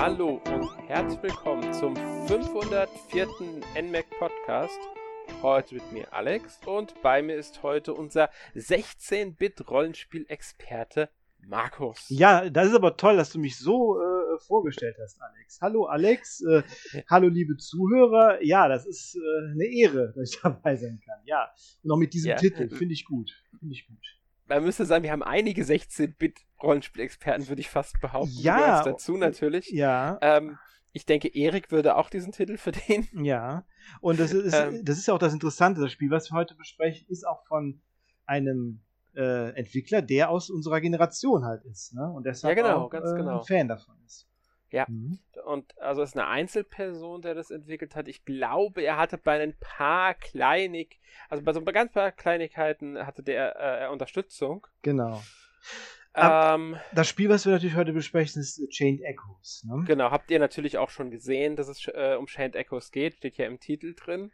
Hallo und herzlich willkommen zum 504. NMAC Podcast. Heute mit mir Alex und bei mir ist heute unser 16-Bit-Rollenspiel-Experte Markus. Ja, das ist aber toll, dass du mich so äh, vorgestellt hast, Alex. Hallo Alex, äh, hallo liebe Zuhörer. Ja, das ist äh, eine Ehre, dass ich dabei sein kann. Ja, und auch mit diesem Ja. Titel finde ich gut. Finde ich gut. Man müsste sagen, wir haben einige 16-Bit-Rollenspiel-Experten, würde ich fast behaupten. Ja. dazu natürlich. Ja, Ähm, ich denke, Erik würde auch diesen Titel verdienen. ja. Und das ist, Ähm. das ist ja auch das Interessante. Das Spiel, was wir heute besprechen, ist auch von einem äh, Entwickler, der aus unserer Generation halt ist. Ne? Und deshalb Ja, genau, auch, ganz äh, genau. ein Fan davon ist. Ja. Mhm. Und also es ist eine Einzelperson, der das entwickelt hat. Ich glaube, er hatte bei ein paar Kleinig, also bei so ein ganz paar Kleinigkeiten hatte der äh, Unterstützung. Genau. Ähm, Das Spiel, was wir natürlich heute besprechen, ist äh, Chained Echoes. Ne? genau, habt ihr natürlich auch schon gesehen, dass es äh, um Chained Echoes geht, steht ja im Titel drin.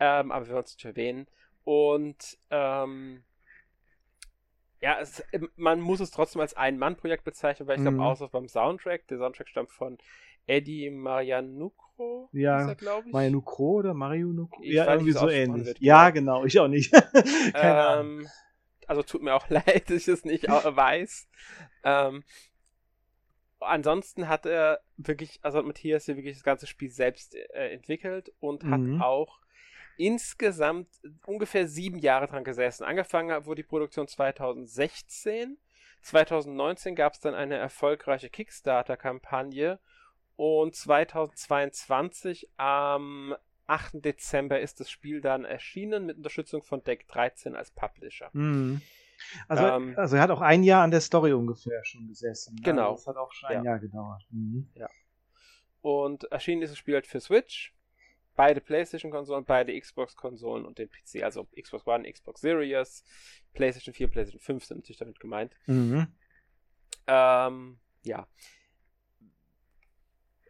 Ähm, aber wir wollen es nicht erwähnen. Und ähm, ja, es, man muss es trotzdem als Ein-Mann-Projekt bezeichnen, weil ich glaube, Mhm. außer beim Soundtrack, der Soundtrack stammt von Eddie Marianucco, Ja, ist er, glaube ich. Mario Nukro oder Mario Nukro? Ich Ja, weiß irgendwie so ähnlich. wird, Ja, genau. ich auch nicht. Keine Ahnung. Ähm, also tut mir auch leid, dass ich es nicht weiß. Ähm, ansonsten hat er wirklich, also hat Matthias hier wirklich das ganze Spiel selbst äh, entwickelt und Mhm. hat auch insgesamt ungefähr sieben Jahre dran gesessen. Angefangen wurde die Produktion 2016. 2019 gab es dann eine erfolgreiche Kickstarter-Kampagne und 2022 am 8. Dezember ist das Spiel dann erschienen mit Unterstützung von Deck 13 als Publisher. Mhm. Also, Ähm, also er hat auch ein Jahr an der Story ungefähr schon gesessen. Genau. Also das hat auch schon ein Ja. Jahr gedauert. Mhm. Und erschienen ist das Spiel halt für Switch, beide PlayStation-Konsolen, beide Xbox-Konsolen und den PC. Also Xbox One, Xbox Series, PlayStation 4, PlayStation 5 sind natürlich damit gemeint. Mhm. Ähm, ja.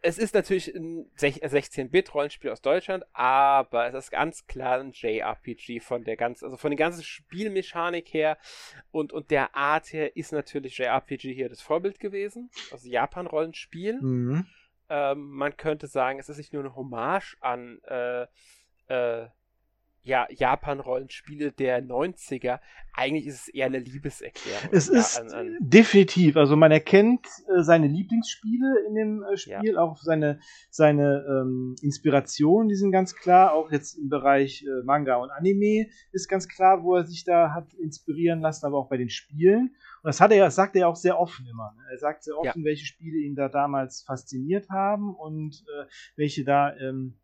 Es ist natürlich ein sech- 16-Bit-Rollenspiel aus Deutschland, aber es ist ganz klar ein JRPG von der ganz, also von der ganzen Spielmechanik her und, und der Art her ist natürlich JRPG hier das Vorbild gewesen. Also Japan-Rollenspiel. Mhm. Ähm, man könnte sagen, es ist nicht nur eine Hommage an äh, äh, ja, Japan-Rollenspiele der 90er. Eigentlich ist es eher eine Liebeserklärung. Es ja, ist an, an, definitiv, also man erkennt äh, seine Lieblingsspiele in dem äh, Spiel, auch seine, seine ähm, Inspiration, die sind ganz klar, auch jetzt im Bereich äh, Manga und Anime ist ganz klar, wo er sich da hat inspirieren lassen, aber auch bei den Spielen. Und das hat er, ja- das sagt er ja auch sehr offen immer. Ne? Er sagt sehr offen, welche Spiele ihn da damals fasziniert haben und äh, welche da ähm,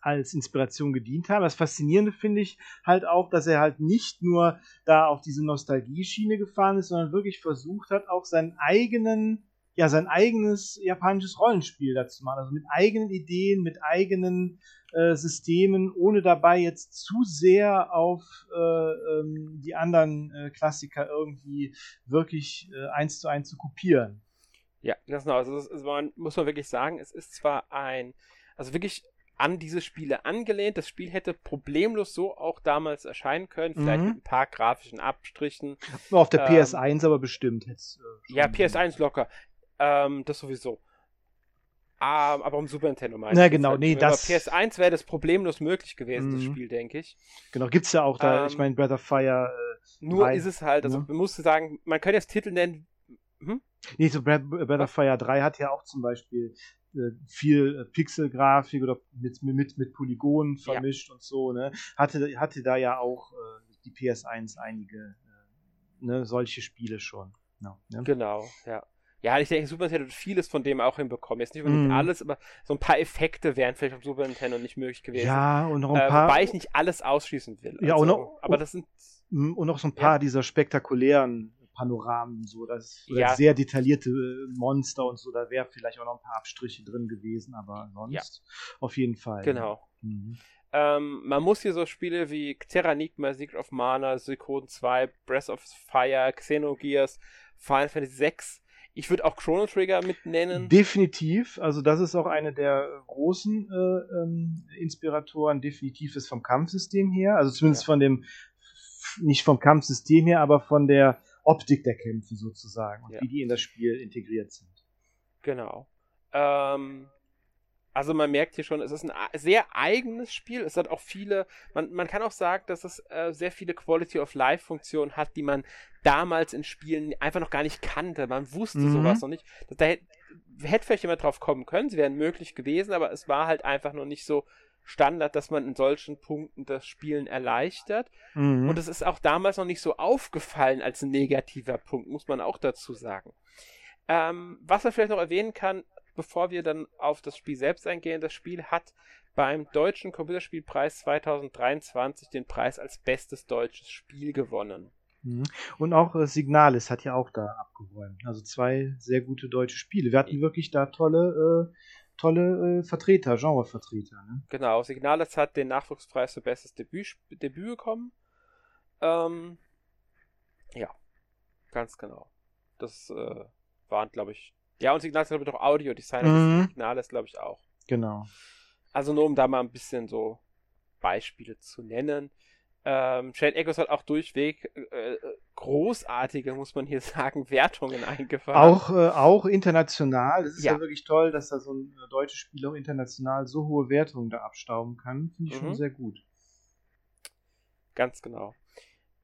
als Inspiration gedient haben. Das Faszinierende finde ich halt auch, dass er halt nicht nur da auf diese Nostalgie-Schiene gefahren ist, sondern wirklich versucht hat, auch seinen eigenen, ja, sein eigenes japanisches Rollenspiel dazu machen. Also mit eigenen Ideen, mit eigenen äh, Systemen, ohne dabei jetzt zu sehr auf äh, ähm, die anderen äh, Klassiker irgendwie wirklich äh, eins zu eins zu kopieren. ja, genau. Also, ist, also man muss man wirklich sagen, es ist zwar ein, also wirklich an diese Spiele angelehnt. Das Spiel hätte problemlos so auch damals erscheinen können, vielleicht Mhm. mit ein paar grafischen Abstrichen. Nur auf der Ähm, PS1 aber bestimmt. Jetzt, äh, Ja, schon- PS1 locker. Ähm, das sowieso. Ähm, aber um Super Nintendo meine Na genau, halt nee, das- PS1 wäre das problemlos möglich gewesen, das Mhm. Spiel, denke ich. Genau, gibt's ja auch da, Ähm, ich meine, Breath of Fire, äh, Nur Drei, ist es halt, also ne? man muss sagen, man könnte jetzt Titel nennen, hm? Nee, so Breath, Breath of Fire 3 hat ja auch zum Beispiel äh, viel äh, Pixelgrafik oder mit, mit, mit Polygonen Ja. vermischt und so, ne? Hatte, hatte da ja auch äh, die PS1 einige äh, ne, solche Spiele schon. Ja, ne? Genau, ja. Ja, ich denke, Super Nintendo hat vieles von dem auch hinbekommen. Jetzt nicht unbedingt Mhm. alles, aber so ein paar Effekte wären vielleicht auf Super Nintendo nicht möglich gewesen. ja, und noch ein äh, paar. wobei ich nicht alles ausschließen will. Ja, und noch- aber das sind Mm, Und noch so ein paar dieser spektakulären Panoramen, so das Ja. sehr detaillierte äh, Monster und so, da wäre vielleicht auch noch ein paar Abstriche drin gewesen, aber sonst auf jeden Fall. genau. Mhm. Ähm, man muss hier so Spiele wie Terranigma, Secret of Mana, Suikoden 2, Breath of Fire, Xenogears, Final Fantasy 6. Ich würde auch Chrono Trigger mit nennen. Definitiv, also das ist auch eine der großen äh, ähm, Inspiratoren, definitiv ist vom Kampfsystem her, also zumindest Ja. von dem, nicht vom Kampfsystem her, aber von der Optik der Kämpfe sozusagen und Ja. wie die in das Spiel integriert sind. Genau. Ähm, also man merkt hier schon, es ist ein sehr eigenes Spiel. Es hat auch viele, man, man kann auch sagen, dass es äh, sehr viele Quality of Life Funktionen hat, die man damals in Spielen einfach noch gar nicht kannte. Man wusste mhm. sowas noch nicht. Da hätte, hätte vielleicht jemand drauf kommen können, sie wären möglich gewesen, aber es war halt einfach noch nicht so Standard, dass man in solchen Punkten das Spielen erleichtert. Mhm. Und es ist auch damals noch nicht so aufgefallen als negativer Punkt, muss man auch dazu sagen. Ähm, was man vielleicht noch erwähnen kann, bevor wir dann auf das Spiel selbst eingehen, das Spiel hat beim Deutschen Computerspielpreis 2023 den Preis als bestes deutsches Spiel gewonnen. Mhm. Und auch äh, Signalis hat ja auch da abgeräumt. Also zwei sehr gute deutsche Spiele. Wir hatten wirklich da tolle, äh, tolle äh, Vertreter, Genrevertreter. Ne? Genau, Signalis hat den Nachwuchspreis für bestes Debüt, Debüt bekommen. Ähm, ja, ganz genau. Das äh, waren, glaube ich, ja, und Signal ist, glaube ich, auch Audiodesigner. Mhm. Signal ist, glaube ich, auch. Genau. Also nur um da mal ein bisschen so Beispiele zu nennen. Ähm, Shade Echoes hat auch durchweg äh, großartige, muss man hier sagen, Wertungen eingefahren. Auch, äh, auch international. Das ist ja. ja. wirklich toll, dass da so ein äh, deutsches Spiel auch international so hohe Wertungen da abstauben kann. Finde ich mhm. schon sehr gut. Ganz genau.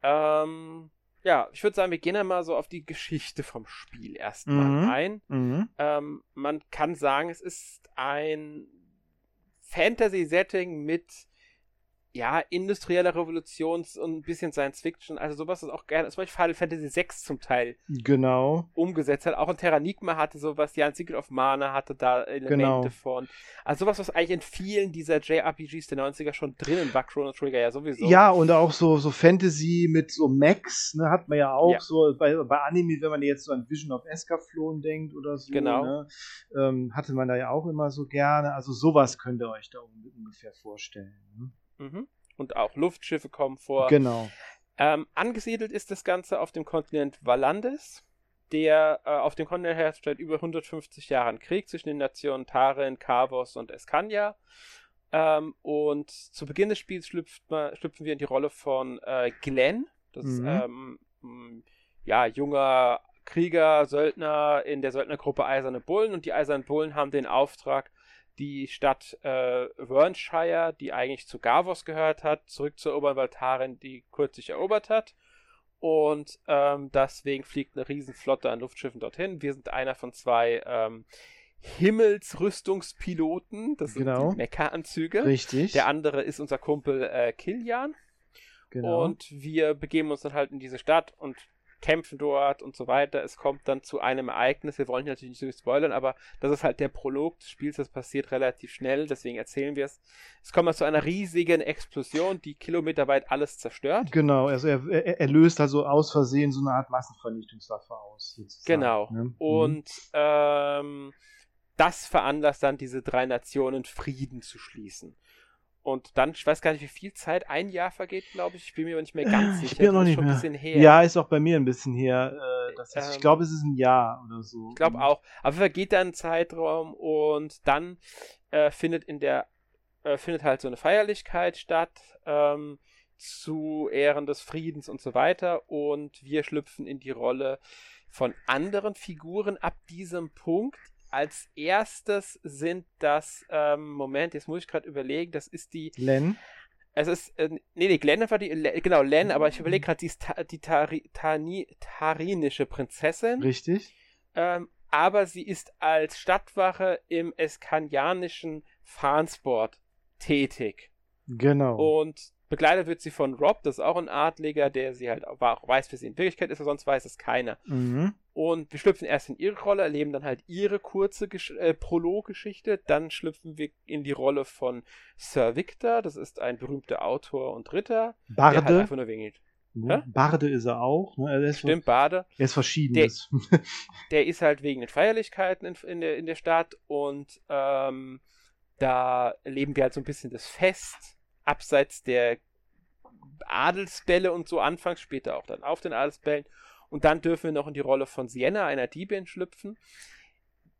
Ähm, ja, ich würde sagen, wir gehen einmal so auf die Geschichte vom Spiel erstmal mhm. ein. Mhm. Ähm, man kann sagen, es ist ein Fantasy-Setting mit ja, industrielle Revolutions- und ein bisschen Science-Fiction, also sowas ist auch gerne, zum Beispiel Final Fantasy VI zum Teil genau. umgesetzt hat. Auch ein Terranigma hatte sowas, ja, ein Secret of Mana hatte da Elemente genau. von. Also sowas, was eigentlich in vielen dieser JRPGs der 90er schon drinnen war, Chrono Trigger ja sowieso. Ja, und auch so, so Fantasy mit so Max, ne, hat man ja auch ja. so bei, bei Anime, wenn man jetzt so an Vision of Escaflon denkt oder so, genau. ne, ähm, hatte man da ja auch immer so gerne. Also sowas könnt ihr euch da ungefähr vorstellen. Ne? Mhm. Und auch Luftschiffe kommen vor. Genau. Ähm, angesiedelt ist das Ganze auf dem Kontinent Valandes, der äh, auf dem Kontinent herrscht seit über 150 Jahren Krieg zwischen den Nationen Taren, Kavos und Escania. Ähm, und zu Beginn des Spiels man, schlüpfen wir in die Rolle von äh, Glenn. Das mhm. ist ähm, ja, junger Krieger, Söldner in der Söldnergruppe Eiserne Bullen. Und die Eisernen Bullen haben den Auftrag, die Stadt äh, Wernshire, die eigentlich zu Gavos gehört hat, zurückzuerobern, weil Tarin die kürzlich erobert hat. Und ähm, deswegen fliegt eine Riesenflotte an Luftschiffen dorthin. Wir sind einer von zwei ähm, Himmelsrüstungspiloten. Das sind genau. die Mecha-Anzüge. Richtig. Der andere ist unser Kumpel äh, Kilian. Genau. Und wir begeben uns dann halt in diese Stadt und kämpfen dort und so weiter. Es kommt dann zu einem Ereignis. Wir wollen hier natürlich nicht so spoilern, aber das ist halt der Prolog des Spiels. Das passiert relativ schnell, deswegen erzählen wir es. Es kommt mal zu einer riesigen Explosion, die kilometerweit alles zerstört. Genau, also er, er, er löst also aus Versehen so eine Art Massenvernichtungswaffe aus. Genau. Ne? Und mhm. ähm, das veranlasst dann diese drei Nationen Frieden zu schließen. Und dann, ich weiß gar nicht, wie viel Zeit, ein Jahr vergeht, glaube ich. Ich bin mir nicht mehr ganz sicher. Ich bin noch nicht mehr. Ja, ist auch bei mir ein bisschen her. Äh, das heißt, ähm, ich glaube, es ist ein Jahr oder so. Ich glaube auch. Aber vergeht dann ein Zeitraum und dann äh, findet in der äh, findet halt so eine Feierlichkeit statt ähm, zu Ehren des Friedens und so weiter. Und wir schlüpfen in die Rolle von anderen Figuren ab diesem Punkt als erstes sind das, ähm, Moment, jetzt muss ich gerade überlegen, das ist die. Len. Es ist, äh, nee, nee, Glenn war die, genau, Len, aber ich überlege gerade, die ist ta, die Tari, Tani, tarinische Prinzessin. Richtig. Ähm, aber sie ist als Stadtwache im eskanianischen Farnsport tätig. Genau. Und begleitet wird sie von Rob, das ist auch ein Adliger, der sie halt auch weiß, wer sie in Wirklichkeit ist, aber sonst weiß es keiner. Mhm. Und wir schlüpfen erst in ihre Rolle, erleben dann halt ihre kurze Gesch äh, Prologgeschichte. Dann schlüpfen wir in die Rolle von Sir Victor. Das ist ein berühmter Autor und Ritter. Barde. Der halt einfach nur wegen. Ne? Barde ist er auch. Ne? Er Stimmt, Barde. Er ist verschieden. Der, der, ist halt wegen den Feierlichkeiten in, in, der, in der Stadt und ähm, da erleben wir halt so ein bisschen das Fest abseits der Adelsbälle und so anfangs, später auch dann auf den Adelsbällen. Und dann dürfen wir noch in die Rolle von Sienna, einer Diebin, schlüpfen.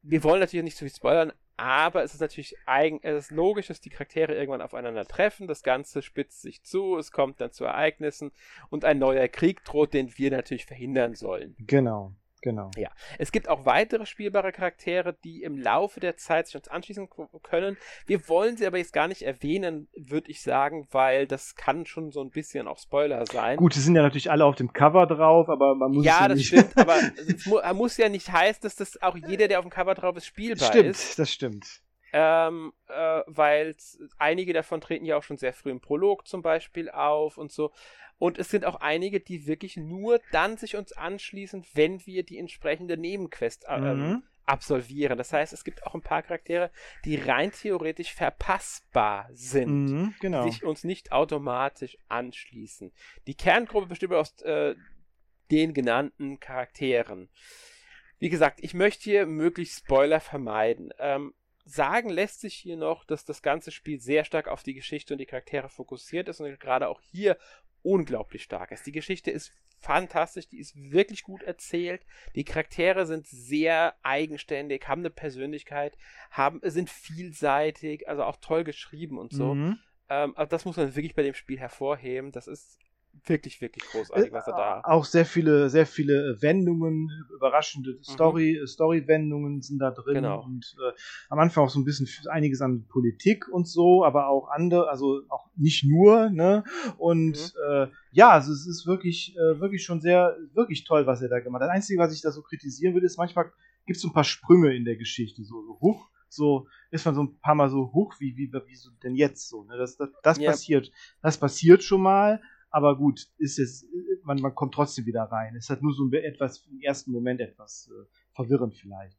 Wir wollen natürlich nicht zu viel spoilern, aber es ist natürlich eigen, es ist logisch, dass die Charaktere irgendwann aufeinander treffen. Das Ganze spitzt sich zu, es kommt dann zu Ereignissen und ein neuer Krieg droht, den wir natürlich verhindern sollen. Genau, Genau. Ja. Es gibt auch weitere spielbare Charaktere, die im Laufe der Zeit sich uns anschließen können. Wir wollen sie aber jetzt gar nicht erwähnen, würde ich sagen, weil das kann schon so ein bisschen auch Spoiler sein. Gut, die sind ja natürlich alle auf dem Cover drauf, aber man muss Ja, ja das nicht. stimmt, aber es mu muss ja nicht heißen, dass das auch jeder, der auf dem Cover drauf ist, spielbar stimmt, ist. das stimmt. Ähm, äh, weil einige davon treten ja auch schon sehr früh im Prolog zum Beispiel auf und so. Und es sind auch einige, die wirklich nur dann sich uns anschließen, wenn wir die entsprechende Nebenquest äh, ähm, Mhm. absolvieren. Das heißt, es gibt auch ein paar Charaktere, die rein theoretisch verpassbar sind, Mhm, genau. die sich uns nicht automatisch anschließen. Die Kerngruppe besteht aus äh, den genannten Charakteren. Wie gesagt, ich möchte hier möglichst Spoiler vermeiden. Ähm, sagen lässt sich hier noch, dass das ganze Spiel sehr stark auf die Geschichte und die Charaktere fokussiert ist und gerade auch hier unglaublich stark ist. Die Geschichte ist fantastisch, die ist wirklich gut erzählt. Die Charaktere sind sehr eigenständig, haben eine Persönlichkeit, haben, sind vielseitig, also auch toll geschrieben und so. Mhm. Ähm, also das muss man wirklich bei dem Spiel hervorheben. Das ist wirklich, wirklich großartig, was er da. Auch sehr viele, sehr viele Wendungen, überraschende Story, Story-Wendungen sind da drin Mhm. Genau. und äh, am Anfang auch so ein bisschen einiges an Politik und so, aber auch andere, also auch nicht nur, ne? Und Mhm. äh, ja, also es ist wirklich, äh, wirklich schon sehr, wirklich toll, was er da gemacht hat. Das Einzige, was ich da so kritisieren würde, ist manchmal gibt es so ein paar Sprünge in der Geschichte, so, so hoch. So ist man so ein paar Mal so hoch, wie, wie, wie so denn jetzt so. Ne? Das, das, das Ja. passiert. Das passiert schon mal, aber gut, ist es, man, man kommt trotzdem wieder rein. Es hat nur so etwas, im ersten Moment etwas äh, verwirrend vielleicht.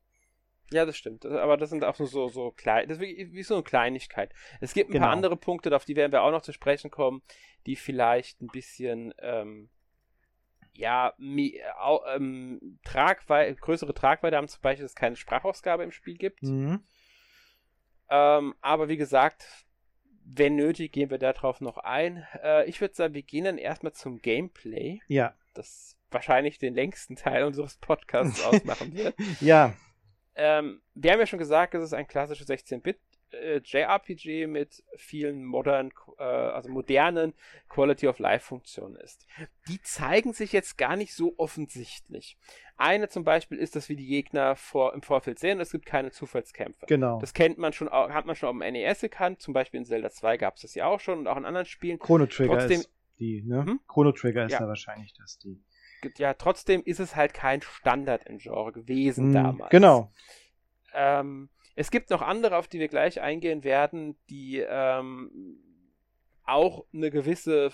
Ja, das stimmt. Aber das sind auch so, so klein. Das ist wie, wie so eine Kleinigkeit. Es gibt ein Genau. paar andere Punkte, auf die werden wir auch noch zu sprechen kommen, die vielleicht ein bisschen, ähm, ja, ähm, Tragwei größere Tragweite haben, zum Beispiel, dass es keine Sprachausgabe im Spiel gibt. Mhm. Ähm, aber wie gesagt, wenn nötig, gehen wir darauf noch ein. Äh, ich würde sagen, wir gehen dann erstmal zum Gameplay, Ja, das wahrscheinlich den längsten Teil unseres Podcasts ausmachen wird. ja, Ähm, wir haben ja schon gesagt, es ist ein klassisches 16-Bit äh, JRPG mit vielen modern, äh, also modernen Quality of Life Funktionen ist. Die zeigen sich jetzt gar nicht so offensichtlich. Eine zum Beispiel ist, dass wir die Gegner vor, im Vorfeld sehen, es gibt keine Zufallskämpfe. genau. Das kennt man schon, hat man schon auf dem NES gekannt, zum Beispiel in Zelda 2 gab es das ja auch schon und auch in anderen Spielen. Chrono Trigger Trotzdem- ist die, ne? Mhm. Chrono Trigger ist Ja. da wahrscheinlich das die. Ja, trotzdem ist es halt kein Standard im Genre gewesen Mhm, damals. Genau. Ähm, es gibt noch andere, auf die wir gleich eingehen werden, die ähm, auch eine gewisse,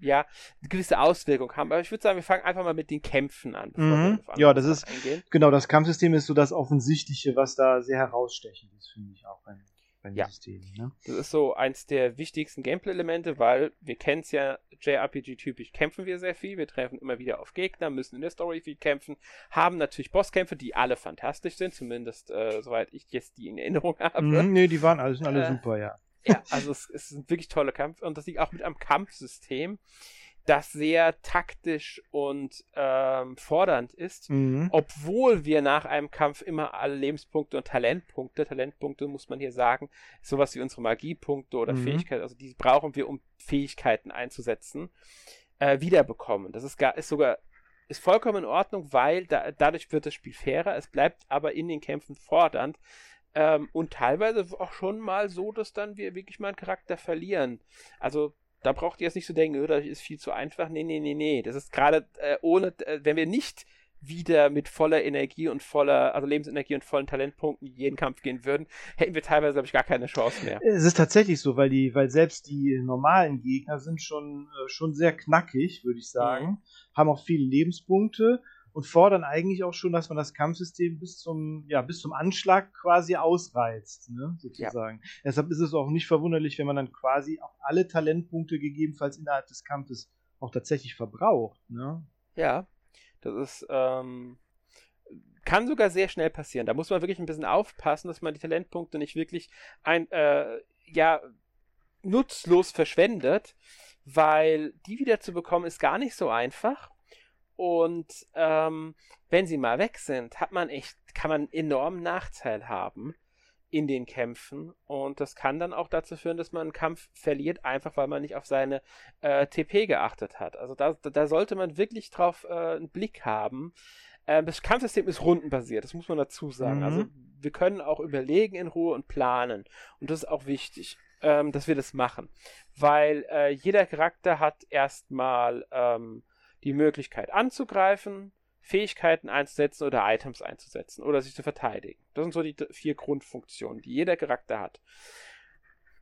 ja, eine gewisse Auswirkung haben. Aber ich würde sagen, wir fangen einfach mal mit den Kämpfen an. bevor Mhm. Ja, das ist- Eingehen. Genau, das Kampfsystem ist so das Offensichtliche, was da sehr herausstechend ist, finde ich auch beim, beim Ja. System. Ne? Das ist so eins der wichtigsten Gameplay-Elemente, weil wir kennen es ja, JRPG-typisch kämpfen wir sehr viel, wir treffen immer wieder auf Gegner, müssen in der Story viel kämpfen, haben natürlich Bosskämpfe, die alle fantastisch sind, zumindest äh, soweit ich jetzt die in Erinnerung habe. Mhm, nee, die waren alle, sind alle Äh, super, ja. Ja, also es, es sind wirklich tolle Kampf und das liegt auch mit einem Kampfsystem, das sehr taktisch und ähm, fordernd ist, Mhm. obwohl wir nach einem Kampf immer alle Lebenspunkte und Talentpunkte, Talentpunkte muss man hier sagen, sowas wie unsere Magiepunkte oder Mhm. Fähigkeiten, also die brauchen wir, um Fähigkeiten einzusetzen, äh, wiederbekommen. Das ist, gar, ist sogar ist vollkommen in Ordnung, weil da, dadurch wird das Spiel fairer, es bleibt aber in den Kämpfen fordernd ähm, und teilweise auch schon mal so, dass dann wir wirklich mal einen Charakter verlieren. Also da braucht ihr jetzt nicht so denken, "Oh, das ist viel zu einfach. Nee, nee, nee, nee. Das ist gerade äh, ohne, äh, wenn wir nicht wieder mit voller Energie und voller, also Lebensenergie und vollen Talentpunkten in jeden Kampf gehen würden, hätten wir teilweise, glaube ich, gar keine Chance mehr. Es ist tatsächlich so, weil die, weil selbst die normalen Gegner sind schon, äh, schon sehr knackig, würde ich sagen, Mhm. haben auch viele Lebenspunkte und fordern eigentlich auch schon, dass man das Kampfsystem bis zum, ja, bis zum Anschlag quasi ausreizt, ne, sozusagen. Deshalb ist es auch nicht verwunderlich, wenn man dann quasi auch alle Talentpunkte gegebenenfalls innerhalb des Kampfes auch tatsächlich verbraucht, ne? Ja, das ist, ähm, kann sogar sehr schnell passieren. Da muss man wirklich ein bisschen aufpassen, dass man die Talentpunkte nicht wirklich ein, äh, ja, nutzlos verschwendet, weil die wieder zu bekommen ist gar nicht so einfach. Und ähm, wenn sie mal weg sind, hat man echt, kann man einen enormen Nachteil haben in den Kämpfen. Und das kann dann auch dazu führen, dass man einen Kampf verliert, einfach weil man nicht auf seine äh, TP geachtet hat. Also da, da sollte man wirklich drauf äh, einen Blick haben. Äh, das Kampfsystem ist rundenbasiert, das muss man dazu sagen. Also, mhm. Also wir können auch überlegen in Ruhe und planen. Und das ist auch wichtig, ähm, dass wir das machen. Weil äh, jeder Charakter hat erstmal ähm, die Möglichkeit anzugreifen, Fähigkeiten einzusetzen oder Items einzusetzen oder sich zu verteidigen. Das sind so die vier Grundfunktionen, die jeder Charakter hat.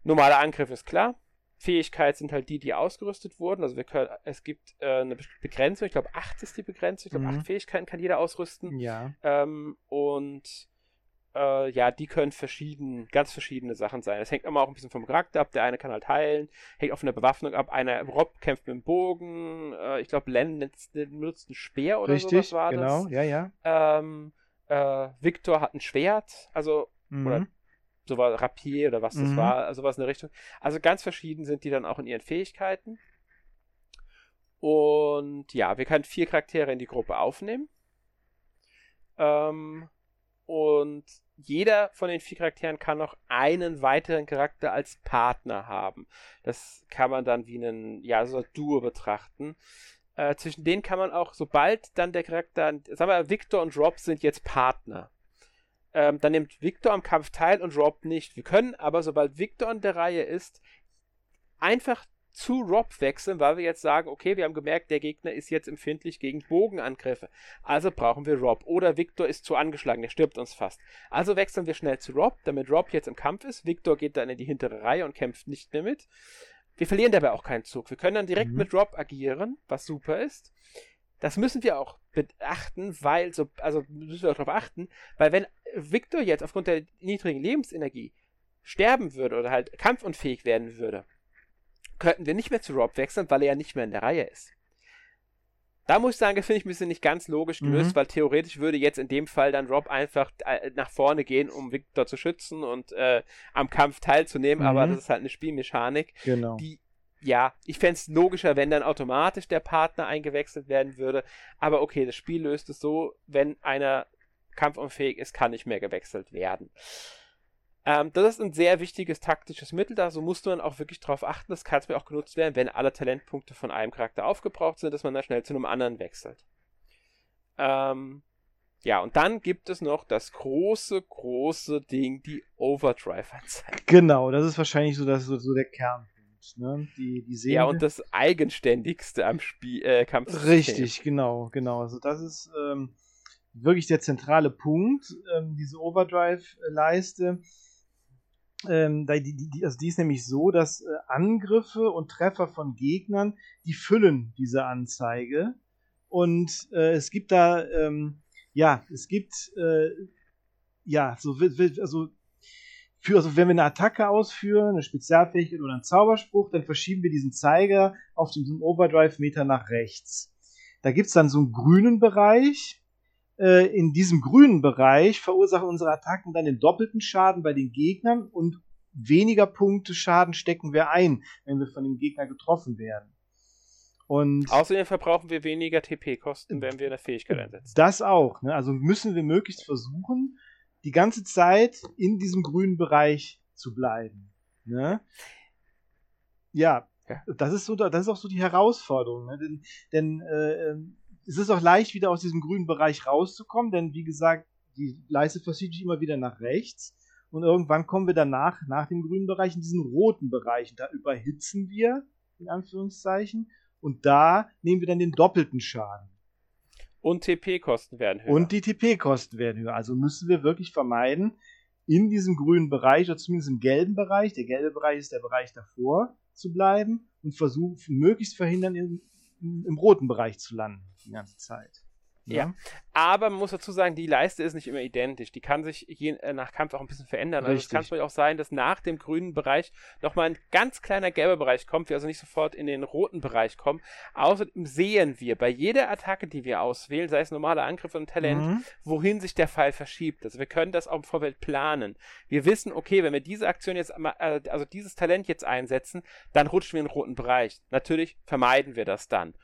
Normaler Angriff ist klar. Fähigkeit sind halt die, die ausgerüstet wurden. Also wir können, es gibt äh, eine Begrenzung, ich glaube acht ist die Begrenzung, ich glaube mhm. acht Fähigkeiten kann jeder ausrüsten. Ja. Ähm, und äh, ja, die können verschieden, ganz verschiedene Sachen sein. Das hängt immer auch ein bisschen vom Charakter ab. Der eine kann halt heilen, hängt auch von der Bewaffnung ab. Einer Rob kämpft mit dem Bogen. Äh, ich glaube, Len benutzt einen Speer oder Richtig, sowas war genau, das. ja, ja. Ähm, äh, Victor hat ein Schwert, also mhm. oder so war Rapier oder was das Mhm. war, also was in der Richtung. Also ganz verschieden sind die dann auch in ihren Fähigkeiten. Und ja, wir können vier Charaktere in die Gruppe aufnehmen. Ähm, und jeder von den vier Charakteren kann noch einen weiteren Charakter als Partner haben. Das kann man dann wie einen, ja, so ein Duo betrachten. Äh, zwischen denen kann man auch, sobald dann der Charakter, sagen wir, Victor und Rob sind jetzt Partner. Ähm, dann nimmt Victor am Kampf teil und Rob nicht. Wir können aber, sobald Victor an der Reihe ist, einfach zu Rob wechseln, weil wir jetzt sagen, okay, wir haben gemerkt, der Gegner ist jetzt empfindlich gegen Bogenangriffe. Also brauchen wir Rob. Oder Victor ist zu angeschlagen, der stirbt uns fast. Also wechseln wir schnell zu Rob, damit Rob jetzt im Kampf ist. Victor geht dann in die hintere Reihe und kämpft nicht mehr mit. Wir verlieren dabei auch keinen Zug. Wir können dann direkt mhm. mit Rob agieren, was super ist. Das müssen wir auch beachten, weil so, also müssen wir auch darauf achten, weil wenn Victor jetzt aufgrund der niedrigen Lebensenergie sterben würde oder halt kampfunfähig werden würde, könnten wir nicht mehr zu Rob wechseln, weil er ja nicht mehr in der Reihe ist. Da muss ich sagen, finde ich ein bisschen nicht ganz logisch gelöst, mhm. weil theoretisch würde jetzt in dem Fall dann Rob einfach äh, nach vorne gehen, um Victor zu schützen und äh, am Kampf teilzunehmen, mhm. aber das ist halt eine Spielmechanik, genau. die ja, ich fände es logischer, wenn dann automatisch der Partner eingewechselt werden würde. Aber okay, das Spiel löst es so, wenn einer kampfunfähig ist, kann nicht mehr gewechselt werden. Ähm, das ist ein sehr wichtiges taktisches Mittel, da so musst man auch wirklich darauf achten. Das kann mir auch genutzt werden, wenn alle Talentpunkte von einem Charakter aufgebraucht sind, dass man dann schnell zu einem anderen wechselt. Ähm, ja, und dann gibt es noch das große, große Ding, die Overdrive-Anzeige. Genau, das ist wahrscheinlich so, das, so, so der Kern ne? Die, die Sehende. Ja, und das Eigenständigste am Spiel, äh, Kampf. Richtig, genau, genau. Also das ist ähm, wirklich der zentrale Punkt, ähm, diese Overdrive-Leiste. Ähm, die, die, also die ist nämlich so, dass äh, Angriffe und Treffer von Gegnern, die füllen diese Anzeige. Und äh, es gibt da, ähm, ja, es gibt, äh, ja, so, also für, also wenn wir eine Attacke ausführen, eine Spezialfähigkeit oder einen Zauberspruch, dann verschieben wir diesen Zeiger auf diesem Overdrive-Meter nach rechts. Da gibt's dann so einen grünen Bereich. Äh, in diesem grünen Bereich verursachen unsere Attacken dann den doppelten Schaden bei den Gegnern und weniger Punkte Schaden stecken wir ein, wenn wir von dem Gegner getroffen werden. Und Außerdem verbrauchen wir weniger TP-Kosten, wenn wir eine Fähigkeit einsetzen. Das auch. Ne? Also müssen wir möglichst versuchen, die ganze Zeit in diesem grünen Bereich zu bleiben. Ne? Ja, ja, das ist so, das ist auch so die Herausforderung, ne? denn, denn äh, ähm, es ist auch leicht, wieder aus diesem grünen Bereich rauszukommen, denn wie gesagt, die Leiste verschiebt sich immer wieder nach rechts und irgendwann kommen wir danach, nach dem grünen Bereich, in diesen roten Bereich. Da überhitzen wir, in Anführungszeichen, und da nehmen wir dann den doppelten Schaden. Und TP-Kosten werden höher. Und die TP-Kosten werden höher. Also müssen wir wirklich vermeiden, in diesem grünen Bereich oder zumindest im gelben Bereich, der gelbe Bereich ist der Bereich davor, zu bleiben und versuchen, möglichst verhindern, im, im roten Bereich zu landen die ganze Zeit. Ja. ja. aber man muss dazu sagen, die Leiste ist nicht immer identisch. Die kann sich je äh, nach Kampf auch ein bisschen verändern. Also es kann zum Beispiel auch sein, dass nach dem grünen Bereich nochmal ein ganz kleiner gelber Bereich kommt, wir also nicht sofort in den roten Bereich kommen. Außerdem sehen wir bei jeder Attacke, die wir auswählen, sei es normaler Angriff und Talent, mhm. wohin sich der Pfeil verschiebt. Also wir können das auch im Vorfeld planen. Wir wissen, okay, wenn wir diese Aktion jetzt, äh, also dieses Talent jetzt einsetzen, dann rutschen wir in den roten Bereich. Natürlich vermeiden wir das dann.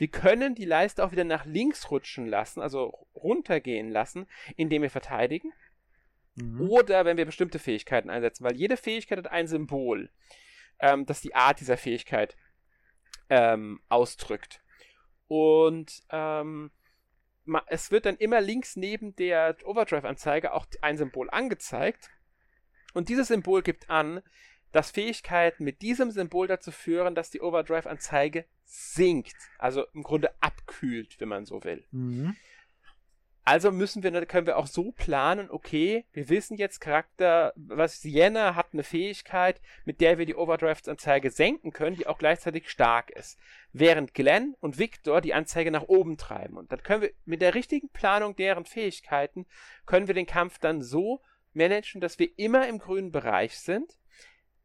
Wir können die Leiste auch wieder nach links rutschen lassen, also runtergehen lassen, indem wir verteidigen. Mhm. Oder wenn wir bestimmte Fähigkeiten einsetzen, weil jede Fähigkeit hat ein Symbol, ähm, das die Art dieser Fähigkeit ähm, ausdrückt. Und ähm, es wird dann immer links neben der Overdrive-Anzeige auch ein Symbol angezeigt. Und dieses Symbol gibt an, dass Fähigkeiten mit diesem Symbol dazu führen, dass die Overdrive-Anzeige sinkt. Also im Grunde abkühlt, wenn man so will. Mhm. Also müssen wir, können wir auch so planen, okay, wir wissen jetzt Charakter, was Sienna hat eine Fähigkeit, mit der wir die Overdrive-Anzeige senken können, die auch gleichzeitig stark ist. Während Glenn und Victor die Anzeige nach oben treiben. Und dann können wir mit der richtigen Planung deren Fähigkeiten, können wir den Kampf dann so managen, dass wir immer im grünen Bereich sind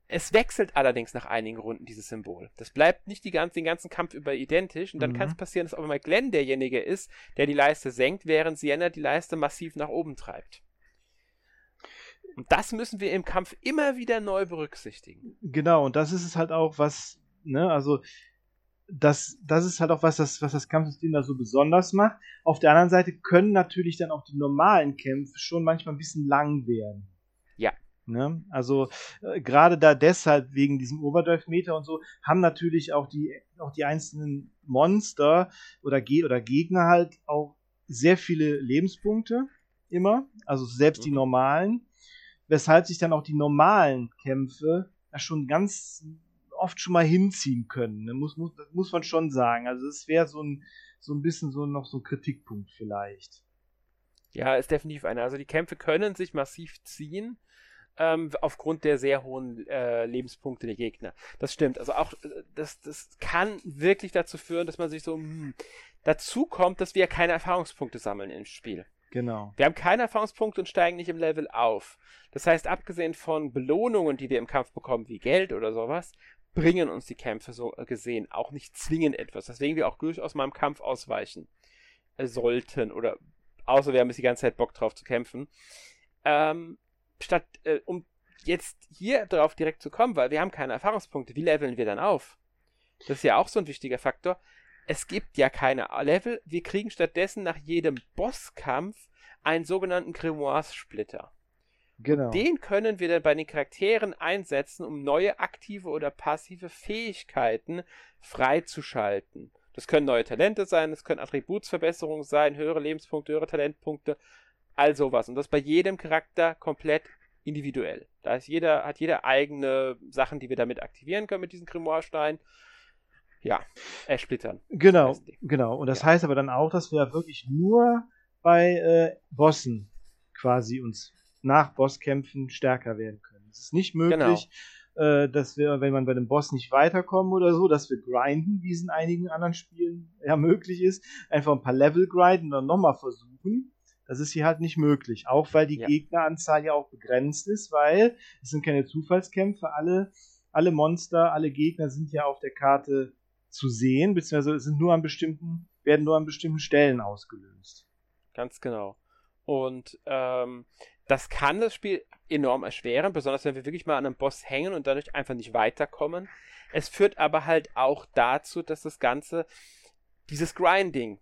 es wechselt allerdings nach einigen Runden dieses Symbol. Das bleibt nicht die ganze, den ganzen Kampf über identisch und dann mhm. kann es passieren, dass auch mal Glenn derjenige ist, der die Leiste senkt, während Sienna die Leiste massiv nach oben treibt. Und das müssen wir im Kampf immer wieder neu berücksichtigen. Genau, und das ist es halt auch, was, ne, also das, das ist halt auch was das, was das Kampfsystem da so besonders macht. Auf der anderen Seite können natürlich dann auch die normalen Kämpfe schon manchmal ein bisschen lang werden. Ne? Also äh, gerade da deshalb wegen diesem Overdrive-Meter und so haben natürlich auch die auch die einzelnen Monster oder, Ge oder Gegner halt auch sehr viele Lebenspunkte immer, also selbst mhm. die normalen, weshalb sich dann auch die normalen Kämpfe ja schon ganz oft schon mal hinziehen können. Ne? Muss, muss, muss man schon sagen. Also es wäre so ein, so ein bisschen so noch so ein Kritikpunkt vielleicht. Ja, ist definitiv einer. Also die Kämpfe können sich massiv ziehen ähm, aufgrund der sehr hohen äh, Lebenspunkte der Gegner. Das stimmt. Also auch, äh, das, das kann wirklich dazu führen, dass man sich so, hm, dazu kommt, dass wir keine Erfahrungspunkte sammeln im Spiel. Genau. Wir haben keine Erfahrungspunkte und steigen nicht im Level auf. Das heißt, abgesehen von Belohnungen, die wir im Kampf bekommen, wie Geld oder sowas, bringen uns die Kämpfe so gesehen auch nicht zwingend etwas. Deswegen wir auch durchaus mal im Kampf ausweichen äh, sollten oder außer wir haben jetzt die ganze Zeit Bock drauf zu kämpfen. Ähm, statt, äh, um jetzt hier drauf direkt zu kommen, weil wir haben keine Erfahrungspunkte, wie leveln wir dann auf? Das ist ja auch so ein wichtiger Faktor. Es gibt ja keine Level, wir kriegen stattdessen nach jedem Bosskampf einen sogenannten Grimoire-Splitter. Genau. Den können wir dann bei den Charakteren einsetzen, um neue aktive oder passive Fähigkeiten freizuschalten. Das können neue Talente sein, das können Attributsverbesserungen sein, höhere Lebenspunkte, höhere Talentpunkte, all sowas. Und das bei jedem Charakter komplett individuell. Da ist jeder, hat jeder eigene Sachen, die wir damit aktivieren können mit diesen Grimoire-Steinen. Ja, äh, splittern. Genau, genau. Und das ja. heißt aber dann auch, dass wir wirklich nur bei äh, Bossen quasi uns nach Bosskämpfen stärker werden können. Es ist nicht möglich, genau. äh, dass wir, wenn man bei dem Boss nicht weiterkommen oder so, dass wir grinden, wie es in einigen anderen Spielen ja möglich ist, einfach ein paar Level grinden und dann nochmal versuchen. Das ist hier halt nicht möglich. Auch weil die ja. Gegneranzahl ja auch begrenzt ist, weil es sind keine Zufallskämpfe. Alle, alle Monster, alle Gegner sind ja auf der Karte zu sehen, beziehungsweise sind nur an bestimmten, werden nur an bestimmten Stellen ausgelöst. Ganz genau. Und ähm, das kann das Spiel enorm erschweren, besonders wenn wir wirklich mal an einem Boss hängen und dadurch einfach nicht weiterkommen. Es führt aber halt auch dazu, dass das Ganze dieses Grinding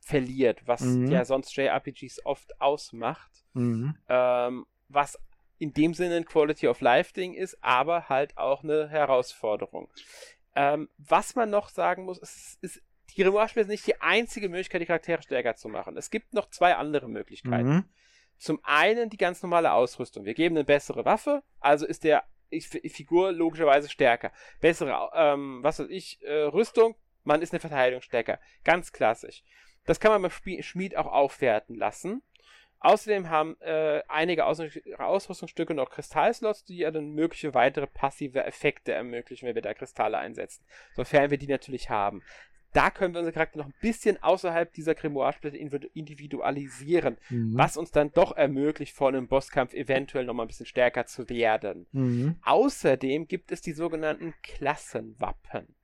verliert, was mhm. ja sonst JRPGs oft ausmacht. Mhm. Ähm, was in dem Sinne ein Quality of Life Ding ist, aber halt auch eine Herausforderung. Ähm, was man noch sagen muss, ist, ist die Grimoire-Spiele sind nicht die einzige Möglichkeit, die Charaktere stärker zu machen. Es gibt noch zwei andere Möglichkeiten. Mhm. Zum einen die ganz normale Ausrüstung. Wir geben eine bessere Waffe, also ist der Figur logischerweise stärker. Bessere, ähm, was weiß ich, äh, Rüstung, man ist eine Verteidigung stärker. Ganz klassisch. Das kann man beim Schmied auch aufwerten lassen. Außerdem haben äh, einige Aus Ausrüstungsstücke noch Kristallslots, die ja dann mögliche weitere passive Effekte ermöglichen, wenn wir da Kristalle einsetzen. Sofern wir die natürlich haben. Da können wir unseren Charakter noch ein bisschen außerhalb dieser Grimoire-Splitter individualisieren, mhm. was uns dann doch ermöglicht, vor einem Bosskampf eventuell noch mal ein bisschen stärker zu werden. Mhm. Außerdem gibt es die sogenannten Klassenwappen.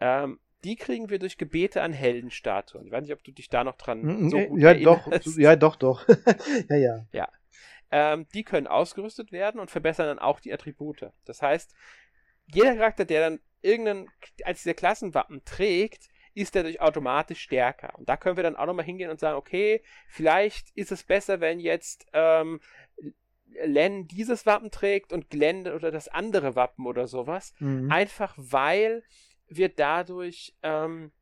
Ähm, die kriegen wir durch Gebete an Heldenstatuen. Ich weiß nicht, ob du dich da noch dran mm, so gut ja, erinnerst. doch, ja, doch, doch. ja, ja. Ja. Ähm, die können ausgerüstet werden und verbessern dann auch die Attribute. Das heißt, jeder Charakter, der dann irgendeinen, als dieser Klassenwappen trägt, ist dadurch automatisch stärker. Und da können wir dann auch nochmal hingehen und sagen, okay, vielleicht ist es besser, wenn jetzt ähm, Len dieses Wappen trägt und Glenn oder das andere Wappen oder sowas. Mhm. Einfach weil wir dadurch ähm,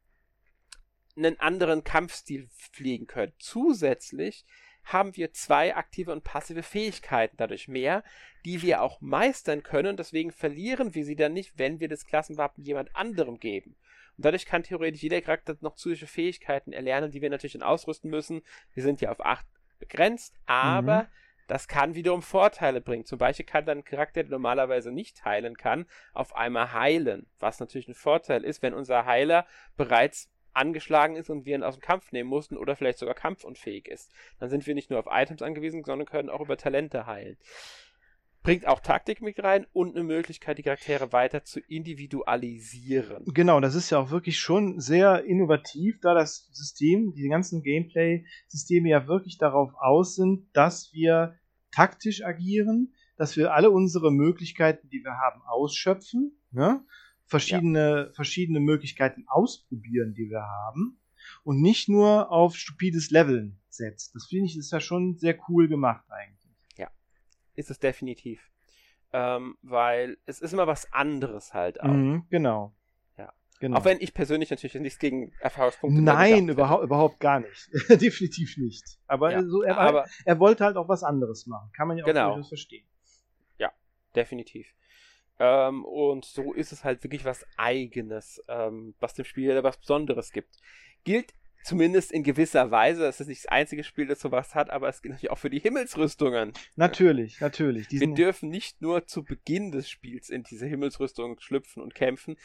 einen anderen Kampfstil pflegen können. Zusätzlich haben wir zwei aktive und passive Fähigkeiten dadurch mehr, die wir auch meistern können. Deswegen verlieren wir sie dann nicht, wenn wir das Klassenwappen jemand anderem geben. Und dadurch kann theoretisch jeder Charakter noch zusätzliche Fähigkeiten erlernen, die wir natürlich dann ausrüsten müssen. Wir sind ja auf acht begrenzt, aber mhm. Das kann wiederum Vorteile bringen. Zum Beispiel kann dann ein Charakter, der normalerweise nicht heilen kann, auf einmal heilen. Was natürlich ein Vorteil ist, wenn unser Heiler bereits angeschlagen ist und wir ihn aus dem Kampf nehmen mussten oder vielleicht sogar kampfunfähig ist. Dann sind wir nicht nur auf Items angewiesen, sondern können auch über Talente heilen bringt auch Taktik mit rein und eine Möglichkeit, die Charaktere weiter zu individualisieren. Genau, das ist ja auch wirklich schon sehr innovativ, da das System, die ganzen Gameplay-Systeme ja wirklich darauf aus sind, dass wir taktisch agieren, dass wir alle unsere Möglichkeiten, die wir haben, ausschöpfen, ne? verschiedene, ja. verschiedene Möglichkeiten ausprobieren, die wir haben und nicht nur auf stupides Leveln setzt. Das finde ich ist ja schon sehr cool gemacht eigentlich ist es definitiv. Ähm, weil es ist immer was anderes halt auch. Mhm, genau. Ja. Genau. Auch wenn ich persönlich natürlich nichts gegen Erfahrungspunkte Nein, überhaupt, überhaupt gar nicht. Definitiv nicht. Aber, ja, so, er, aber er, wollte halt auch was anderes machen. Kann man ja auch genau. durchaus verstehen. Ja, definitiv. Ähm, und so ist es halt wirklich was Eigenes, ähm, was dem Spiel was Besonderes gibt. Gilt Zumindest in gewisser Weise. Das ist nicht das einzige Spiel, das sowas hat, aber es gilt natürlich auch für die Himmelsrüstungen. Natürlich, natürlich. Wir dürfen nicht nur zu Beginn des Spiels in diese Himmelsrüstung schlüpfen und kämpfen.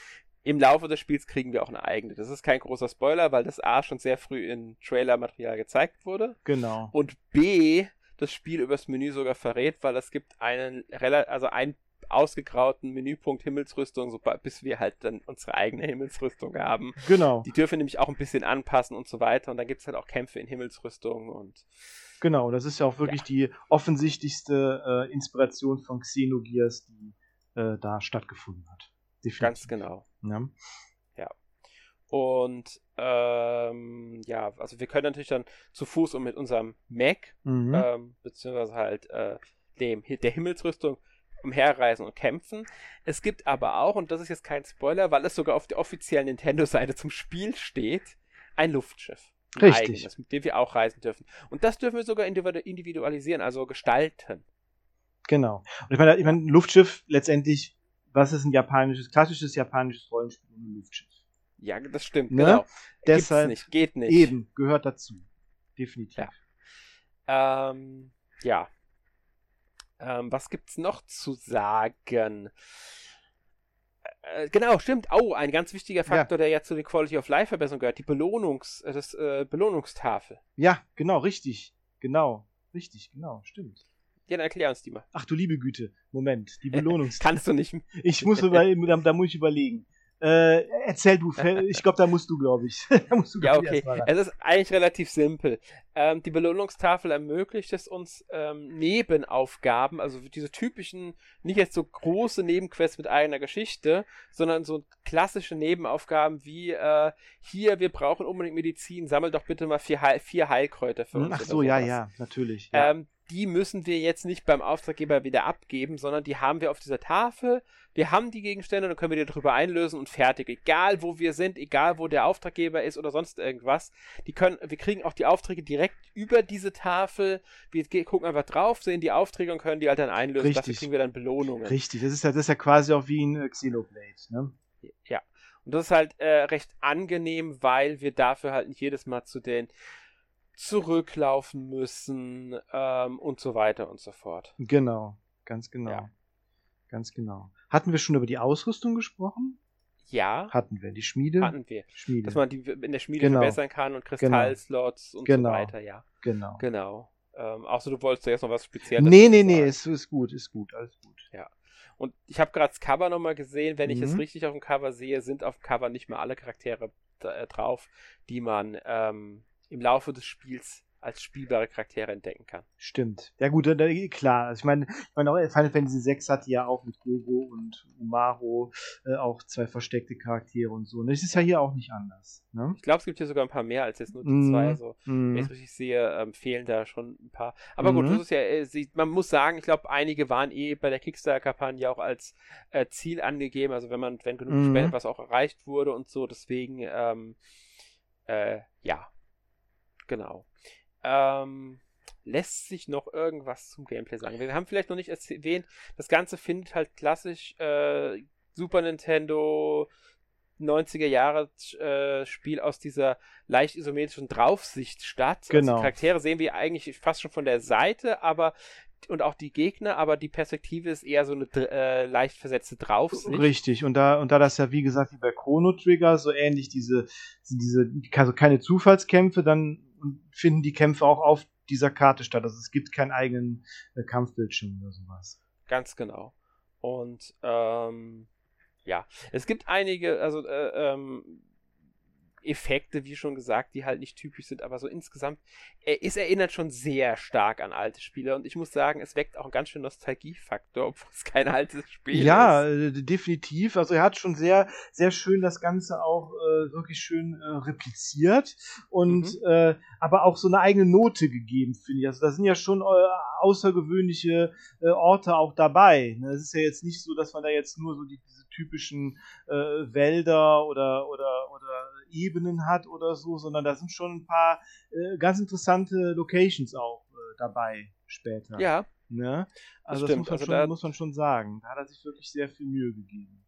Im Laufe des Spiels kriegen wir auch eine eigene. Das ist kein großer Spoiler, weil das A schon sehr früh in Trailer-Material gezeigt wurde. Genau. Und B das Spiel übers Menü sogar verrät, weil es gibt einen, also ein ausgegrauten Menüpunkt Himmelsrüstung, so, bis wir halt dann unsere eigene Himmelsrüstung haben. Genau. Die dürfen nämlich auch ein bisschen anpassen und so weiter. Und dann gibt es halt auch Kämpfe in Himmelsrüstung und. Genau, das ist ja auch wirklich ja. die offensichtlichste äh, Inspiration von Xenogears, die äh, da stattgefunden hat. Definitiv. Ganz genau. Ja. ja. Und ähm, ja, also wir können natürlich dann zu Fuß und mit unserem Mac, mhm. ähm, beziehungsweise halt äh, dem, der Himmelsrüstung umherreisen und kämpfen. Es gibt aber auch, und das ist jetzt kein Spoiler, weil es sogar auf der offiziellen Nintendo-Seite zum Spiel steht, ein Luftschiff. Ein Richtig. Eigenes, mit dem wir auch reisen dürfen. Und das dürfen wir sogar individualisieren, also gestalten. Genau. Und ich meine, ich meine, Luftschiff letztendlich, was ist ein japanisches, klassisches japanisches Rollenspiel ohne Luftschiff? Ja, das stimmt, ne? genau. Deshalb nicht, geht nicht. Eben, gehört dazu. Definitiv. Ja. Ähm, ja. Ähm, was gibt's noch zu sagen? Äh, genau, stimmt. Oh, ein ganz wichtiger Faktor, ja. der ja zu den Quality of Life Verbesserungen gehört, die Belohnungs, äh, das, äh, Belohnungstafel. Ja, genau, richtig. Genau, richtig, genau, stimmt. Ja, dann erklär uns die mal. Ach du liebe Güte, Moment, die Belohnungstafel. Kannst du nicht. Ich muss über, da, da muss ich überlegen. Äh, erzähl du, ich glaube, da musst du, glaube ich. du, ja, okay. Es ist eigentlich relativ simpel. Ähm, die Belohnungstafel ermöglicht es uns ähm, Nebenaufgaben, also diese typischen, nicht jetzt so große Nebenquests mit eigener Geschichte, sondern so klassische Nebenaufgaben wie äh, hier, wir brauchen unbedingt Medizin, sammel doch bitte mal vier, Heil vier Heilkräuter für uns. Ach so, ja, ja, natürlich. Ja. Ähm, die müssen wir jetzt nicht beim Auftraggeber wieder abgeben, sondern die haben wir auf dieser Tafel. Wir haben die Gegenstände, dann können wir die darüber einlösen und fertig. Egal wo wir sind, egal wo der Auftraggeber ist oder sonst irgendwas. Die können, wir kriegen auch die Aufträge direkt über diese Tafel. Wir gucken einfach drauf, sehen die Aufträge und können die halt dann einlösen. Richtig. Dafür kriegen wir dann Belohnungen. Richtig, das ist ja, das ist ja quasi auch wie ein Xenoblade, ne? Ja. Und das ist halt äh, recht angenehm, weil wir dafür halt nicht jedes Mal zu den zurücklaufen müssen ähm, und so weiter und so fort. Genau, ganz genau. Ja. Ganz genau. Hatten wir schon über die Ausrüstung gesprochen? Ja. Hatten wir. Die Schmiede? Hatten wir. Schmiede. Dass man die in der Schmiede genau. verbessern kann und genau. Kristallslots genau. und genau. so weiter, ja. Genau. Genau. Ähm, außer du wolltest jetzt noch was Spezielles Nee, nee, nee, ist, ist gut, ist gut, alles gut. Ja. Und ich habe gerade das Cover nochmal gesehen. Wenn mhm. ich es richtig auf dem Cover sehe, sind auf dem Cover nicht mehr alle Charaktere äh, drauf, die man ähm, im Laufe des Spiels als spielbare Charaktere entdecken kann. Stimmt. Ja gut, klar. Also ich meine, ich meine auch Final Fantasy 6 hatte ja auch mit Gogo und Umaro äh, auch zwei versteckte Charaktere und so. Und das ist ja hier auch nicht anders. Ne? Ich glaube, es gibt hier sogar ein paar mehr als jetzt nur die mm, zwei. Also, mm. wenn ich es richtig sehe, ähm, fehlen da schon ein paar. Aber mm. gut, mhm. das ist ja, äh, man muss sagen, ich glaube, einige waren eh bei der Kickstarter-Kampagne auch als äh, Ziel angegeben. Also wenn man, wenn genug mhm. Was auch erreicht wurde und so, deswegen ähm, Äh, ja. Genau. Ähm, lässt sich noch irgendwas zum Gameplay sagen? Wir haben vielleicht noch nicht erwähnt, das Ganze findet halt klassisch äh, Super Nintendo 90er Jahre äh, Spiel aus dieser leicht isometrischen Draufsicht statt. Also genau. Also die Charaktere sehen wir eigentlich fast schon von der Seite, aber und auch die Gegner, aber die Perspektive ist eher so eine äh, leicht versetzte Draufsicht. Richtig, und da, und da das ja wie gesagt wie bei Chrono Trigger so ähnlich diese, diese, also keine Zufallskämpfe, dann finden die Kämpfe auch auf dieser Karte statt. Also es gibt keinen eigenen äh, Kampfbildschirm oder sowas. Ganz genau. Und ähm, ja, es gibt einige, also äh, ähm, Effekte, wie schon gesagt, die halt nicht typisch sind, aber so insgesamt, er, es erinnert schon sehr stark an alte Spiele und ich muss sagen, es weckt auch einen ganz schönen Nostalgiefaktor, obwohl es kein altes Spiel ja, ist. Ja, äh, definitiv. Also er hat schon sehr, sehr schön das Ganze auch äh, wirklich schön äh, repliziert und mhm. äh, aber auch so eine eigene Note gegeben, finde ich. Also da sind ja schon äh, außergewöhnliche äh, Orte auch dabei. Ne? Es ist ja jetzt nicht so, dass man da jetzt nur so die, diese typischen Wälder oder, oder, oder Ebenen hat oder so, sondern da sind schon ein paar äh, ganz interessante Locations auch äh, dabei später. Ja. Ne? Also das, das muss, man also schon, muss man schon sagen. Da hat er sich wirklich sehr viel Mühe gegeben.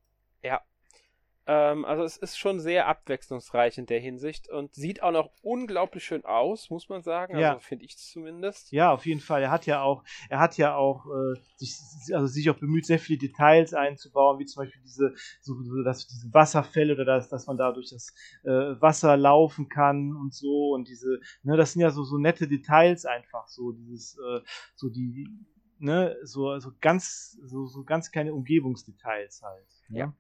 Ähm, also es ist schon sehr abwechslungsreich in der Hinsicht und sieht auch noch unglaublich schön aus, muss man sagen. Also ja. finde ich zumindest. Ja, auf jeden Fall. Er hat ja auch, er hat ja auch äh, sich, also sich auch bemüht, sehr viele Details einzubauen, wie zum Beispiel diese, so, so dass diese Wasserfälle oder dass, dass man da durch das äh, Wasser laufen kann und so und diese, ne, das sind ja so, so nette Details einfach, so dieses, äh, so die, ne, so, so ganz, so, so ganz kleine Umgebungsdetails halt. Ne? Ja.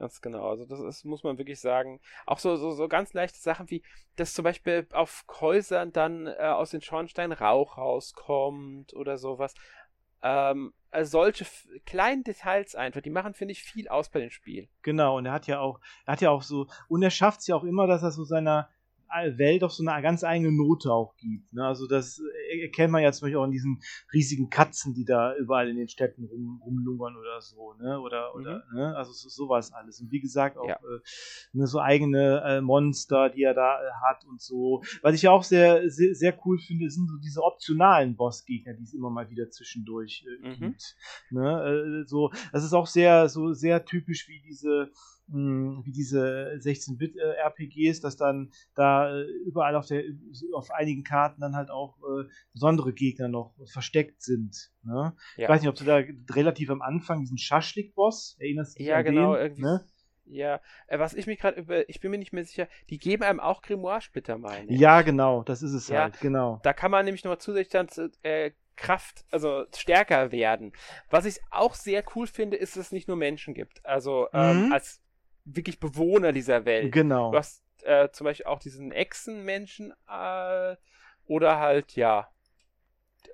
Ganz genau. Also das ist, muss man wirklich sagen, auch so, so, so ganz leichte Sachen wie, dass zum Beispiel auf Häusern dann äh, aus den Schornsteinen Rauch rauskommt oder sowas. Ähm, also solche kleinen Details einfach, die machen, finde ich, viel aus bei dem Spiel. Genau, und er hat ja auch, er hat ja auch so, und er schafft es ja auch immer, dass er so seiner, Welt auf so eine ganz eigene Note auch gibt. Ne? Also das erkennt man ja zum Beispiel auch in diesen riesigen Katzen, die da überall in den Städten rum, rumlungern oder so, ne? Oder, mhm. oder, ne? Also so, sowas alles. Und wie gesagt, auch ja. äh, ne, so eigene äh, Monster, die er da äh, hat und so. Was ich auch sehr, sehr, sehr cool finde, sind so diese optionalen Bossgegner, die es immer mal wieder zwischendurch äh, mhm. gibt. Ne? Äh, so, das ist auch sehr, so sehr typisch wie diese wie diese 16-Bit-RPGs, dass dann da äh, überall auf der auf einigen Karten dann halt auch äh, besondere Gegner noch versteckt sind. Ne? Ja. Ich weiß nicht, ob du da relativ am Anfang diesen Schaschlik-Boss erinnerst dich Ja, genau, den, irgendwie. Ne? Ja, äh, was ich mich gerade über, ich bin mir nicht mehr sicher, die geben einem auch Grimoire-Splitter, meine ich. Ja, genau, das ist es ja, halt, genau. Da kann man nämlich nochmal zusätzlich dann äh, Kraft, also stärker werden. Was ich auch sehr cool finde, ist, dass es nicht nur Menschen gibt. Also ähm, mhm. als wirklich Bewohner dieser Welt. Genau. Du hast äh, zum Beispiel auch diesen Echsenmenschen äh, oder halt, ja,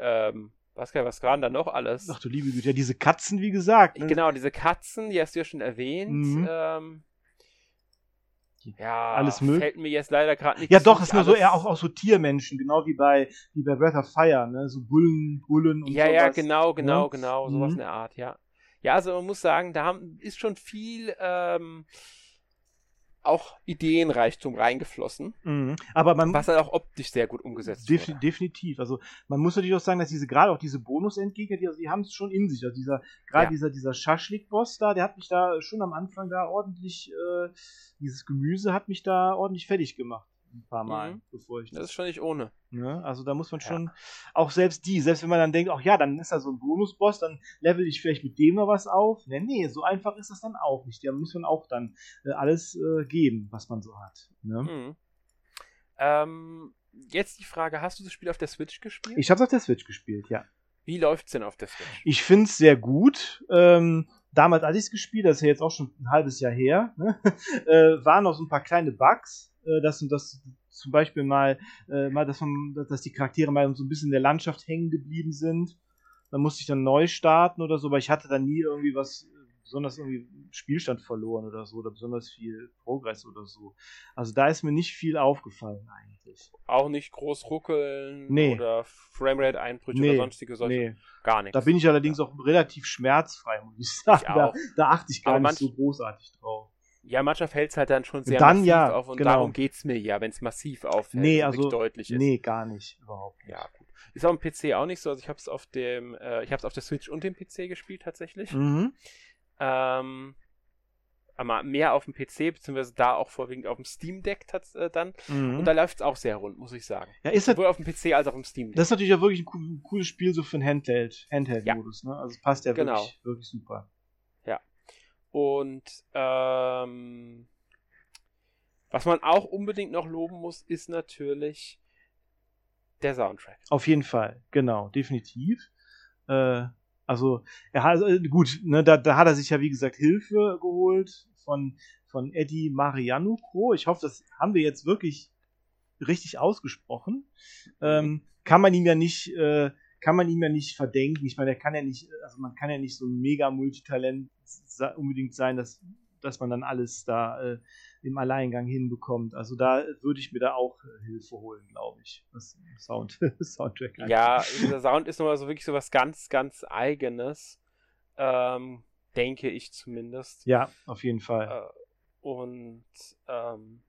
ähm, was, was waren da noch alles? Ach du liebe Güte, ja, diese Katzen, wie gesagt. Ne? Genau, diese Katzen, die hast du ja schon erwähnt. Mhm. Ähm, ja, alles möglich. Fällt mir jetzt leider gerade nicht. Ja, doch, es ist nur so eher auch, auch so Tiermenschen, genau wie bei, wie bei Breath of Fire, ne? So Bullen, Bullen und Ja, sowas, ja, genau, genau, ne? genau, sowas mhm. in der Art, ja. Ja, also man muss sagen, da haben, ist schon viel ähm, auch Ideenreichtum reingeflossen. Mhm. Aber man, was halt auch optisch sehr gut umgesetzt def wurde. Definitiv. Also man muss natürlich auch sagen, dass diese gerade auch diese Bonus-Endgegner, die, also die haben es schon in sich. Also dieser, gerade ja. dieser, dieser Schaschlik-Boss da, der hat mich da schon am Anfang da ordentlich, äh, dieses Gemüse hat mich da ordentlich fertig gemacht ein paar Mal, mhm. bevor ich das. Das ist schon nicht ohne. Ne? Also da muss man schon, ja. auch selbst die, selbst wenn man dann denkt, ach ja, dann ist da so ein Bonusboss, dann level ich vielleicht mit dem noch was auf. Nee, nee, so einfach ist das dann auch nicht. Da muss man auch dann äh, alles äh, geben, was man so hat. Ne? Mhm. Ähm, jetzt die Frage, hast du das Spiel auf der Switch gespielt? Ich habe es auf der Switch gespielt, ja. Wie läuft's denn auf der Switch? Ich finde es sehr gut. Ähm, damals, als ich es gespielt, das ist ja jetzt auch schon ein halbes Jahr her, ne? äh, waren noch so ein paar kleine Bugs äh, dass, dass zum Beispiel mal, äh, mal dass, man, dass die Charaktere mal so ein bisschen in der Landschaft hängen geblieben sind. Dann musste ich dann neu starten oder so, aber ich hatte dann nie irgendwie was besonders irgendwie Spielstand verloren oder so oder besonders viel Progress oder so. Also da ist mir nicht viel aufgefallen eigentlich. Auch nicht groß ruckeln nee. oder Framerate Einbrüche nee. oder sonstige solche. Nee. Gar nichts. Da bin ich allerdings auch relativ schmerzfrei, muss ich sagen. Ich da, da, achte ich gar aber nicht so großartig drauf. Ja, manchmal fällt es halt dann schon sehr Dann massiv ja, auf und genau. darum geht es mir ja, wenn es massiv auffällt, Nee, also, wirklich deutlich ist. Nee, gar nicht. Überhaupt nicht. Ja, gut. Ist auf dem PC auch nicht so. Also ich habe es auf dem, äh, ich habe es auf der Switch und dem PC gespielt tatsächlich. Mhm. Ähm, aber mehr auf dem PC, beziehungsweise da auch vorwiegend auf dem Steam Deck äh, dann. Mhm. Und da läuft es auch sehr rund, muss ich sagen. ja, ist halt, Sowohl auf dem PC als auch im Steam Deck. das ist natürlich auch wirklich ein cool- cooles Spiel so für einen Handheld, Handheld-Modus, ne? Also es passt ja Genau. wirklich, wirklich super. Und ähm, was man auch unbedingt noch loben muss, ist natürlich der Soundtrack. Auf jeden Fall, genau, definitiv. Äh, also, er hat, äh, gut, ne, da, da hat er sich ja, wie gesagt, Hilfe geholt von, von Eddie Marianucro. Ich hoffe, das haben wir jetzt wirklich richtig ausgesprochen. Ähm, kann man ihm ja nicht, äh, kann man ihm ja nicht verdenken. Ich meine, er kann ja nicht, also man kann ja nicht so ein mega Multitalent unbedingt sein, dass, dass man dann alles da äh, im Alleingang hinbekommt. Also da würde ich mir da auch äh, Hilfe holen, glaube ich. Was Sound, Soundtrack angeht. Ja, dieser Sound ist nochmal so wirklich so was ganz, ganz Eigenes. Ähm, denke ich zumindest. Ja, auf jeden Fall. Äh, und ähm,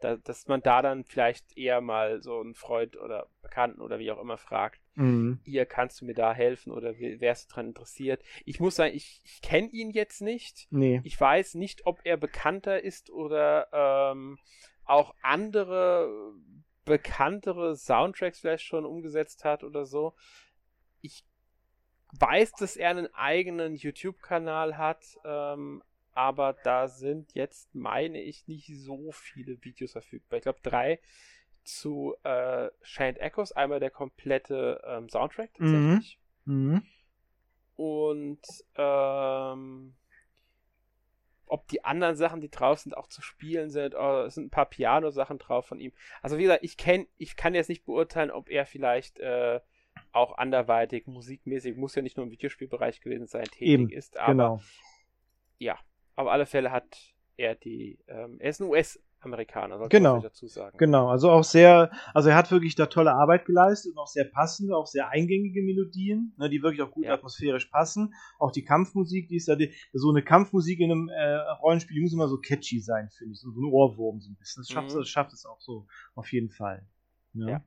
da, dass man da dann vielleicht eher mal so einen Freund oder Bekannten oder wie auch immer fragt, Mhm. ihr kannst du mir da helfen oder wärst du daran interessiert? Ich muss sagen, ich, ich kenne ihn jetzt nicht. Nee. Ich weiß nicht, ob er bekannter ist oder ähm, auch andere bekanntere Soundtracks vielleicht schon umgesetzt hat oder so. Ich weiß, dass er einen eigenen YouTube-Kanal hat, ähm, aber da sind jetzt, meine ich, nicht so viele Videos verfügbar. Ich glaube, drei zu äh, Shan't Echoes, einmal der komplette ähm, Soundtrack tatsächlich. Mhm. Und ähm, ob die anderen Sachen, die drauf sind, auch zu spielen sind. Oh, es sind ein paar Piano-Sachen drauf von ihm. Also wie gesagt, ich kenn, ich kann jetzt nicht beurteilen, ob er vielleicht äh, auch anderweitig, musikmäßig, muss ja nicht nur im Videospielbereich gewesen sein, tätig Eben, ist. Aber Genau. ja, auf alle Fälle hat er die, ähm, er ist ein US-Amerikaner, sollte Genau. dazu sagen. Genau, also auch sehr, also er hat wirklich da tolle Arbeit geleistet und auch sehr passende, auch sehr eingängige Melodien, ne, die wirklich auch gut Ja. atmosphärisch passen. Auch die Kampfmusik, die ist da, die, so eine Kampfmusik in einem äh, Rollenspiel, die muss immer so catchy sein, finde ich, so, so ein Ohrwurm so ein bisschen. Das schafft, Mhm. das schafft es auch so, auf jeden Fall. Ne? Ja.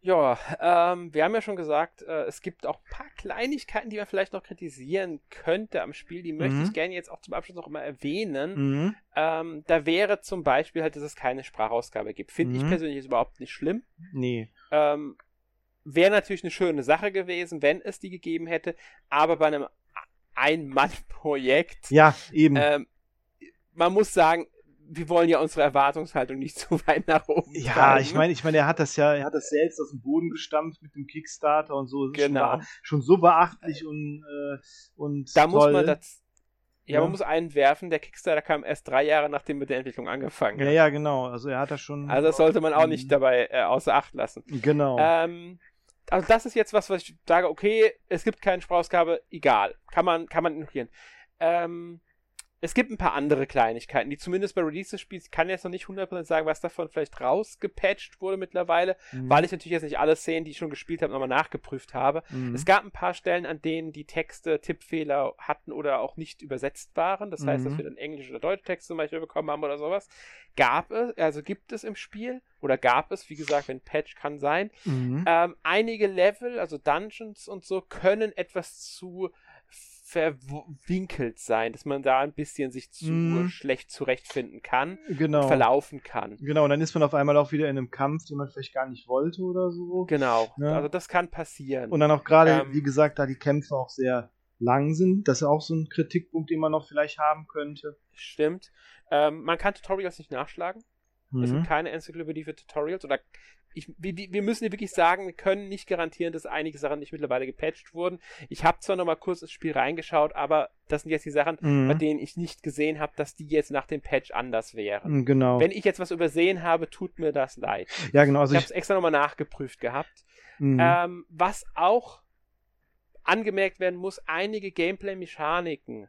Ja, ähm, wir haben ja schon gesagt, äh, es gibt auch ein paar Kleinigkeiten, die man vielleicht noch kritisieren könnte am Spiel. Die möchte Mhm. ich gerne jetzt auch zum Abschluss noch mal erwähnen. Mhm. Ähm, da wäre zum Beispiel halt, dass es keine Sprachausgabe gibt. Finde ich Mhm. persönlich jetzt überhaupt nicht schlimm. Nee. Ähm, wäre natürlich eine schöne Sache gewesen, wenn es die gegeben hätte. Aber bei einem Ein-Mann-Projekt, Ja, eben. ähm, man muss sagen, wir wollen ja unsere Erwartungshaltung nicht zu weit nach oben ja, treiben. ich meine, ich meine, er hat das ja, er hat das selbst aus dem Boden gestampft mit dem Kickstarter und so. Genau. Schon, schon so beachtlich und, äh, und Da toll. muss man das. Ja, Ja. man muss einwerfen, der Kickstarter kam erst drei Jahre, nachdem mit der Entwicklung angefangen Ja, ja, genau. Also er hat das schon. Also das sollte man auch Mhm. nicht dabei äh, außer Acht lassen. Genau. Ähm, also das ist jetzt was, was ich sage, okay, es gibt keine Sprachausgabe, egal. Kann man, kann man ignorieren. Ähm, es gibt ein paar andere Kleinigkeiten, die zumindest bei Release des Spiels, ich kann jetzt noch nicht 100% sagen, was davon vielleicht rausgepatcht wurde mittlerweile, Mhm. weil ich natürlich jetzt nicht alle Szenen, die ich schon gespielt habe, nochmal nachgeprüft habe. Mhm. Es gab ein paar Stellen, an denen die Texte Tippfehler hatten oder auch nicht übersetzt waren. Das heißt, dass Mhm. wir dann Englisch oder Deutsch Text zum Beispiel bekommen haben oder sowas. Gab es, also gibt es im Spiel oder gab es, wie gesagt, wenn Patch kann sein. Mhm. Ähm, einige Level, also Dungeons und so, können etwas zu verwinkelt sein, dass man da ein bisschen sich zu Mhm. schlecht zurechtfinden kann, genau. verlaufen kann. Genau, und dann ist man auf einmal auch wieder in einem Kampf, den man vielleicht gar nicht wollte oder so. Genau. Ja. Also das kann passieren. Und dann auch gerade, Ähm, wie gesagt, da die Kämpfe auch sehr lang sind. Das ist auch so ein Kritikpunkt, den man noch vielleicht haben könnte. Stimmt. Ähm, man kann Tutorials nicht nachschlagen. Es Mhm. gibt keine Enzyklopädie für Tutorials oder ich, wir, wir müssen dir wirklich sagen, wir können nicht garantieren, dass einige Sachen nicht mittlerweile gepatcht wurden. Ich habe zwar noch mal kurz ins Spiel reingeschaut, aber das sind jetzt die Sachen, Mhm. bei denen ich nicht gesehen habe, dass die jetzt nach dem Patch anders wären. Mhm, Genau. Wenn ich jetzt was übersehen habe, tut mir das leid. ja, genau. Also ich habe es extra nochmal nachgeprüft gehabt. mhm. Ähm, was auch angemerkt werden muss, einige Gameplay-Mechaniken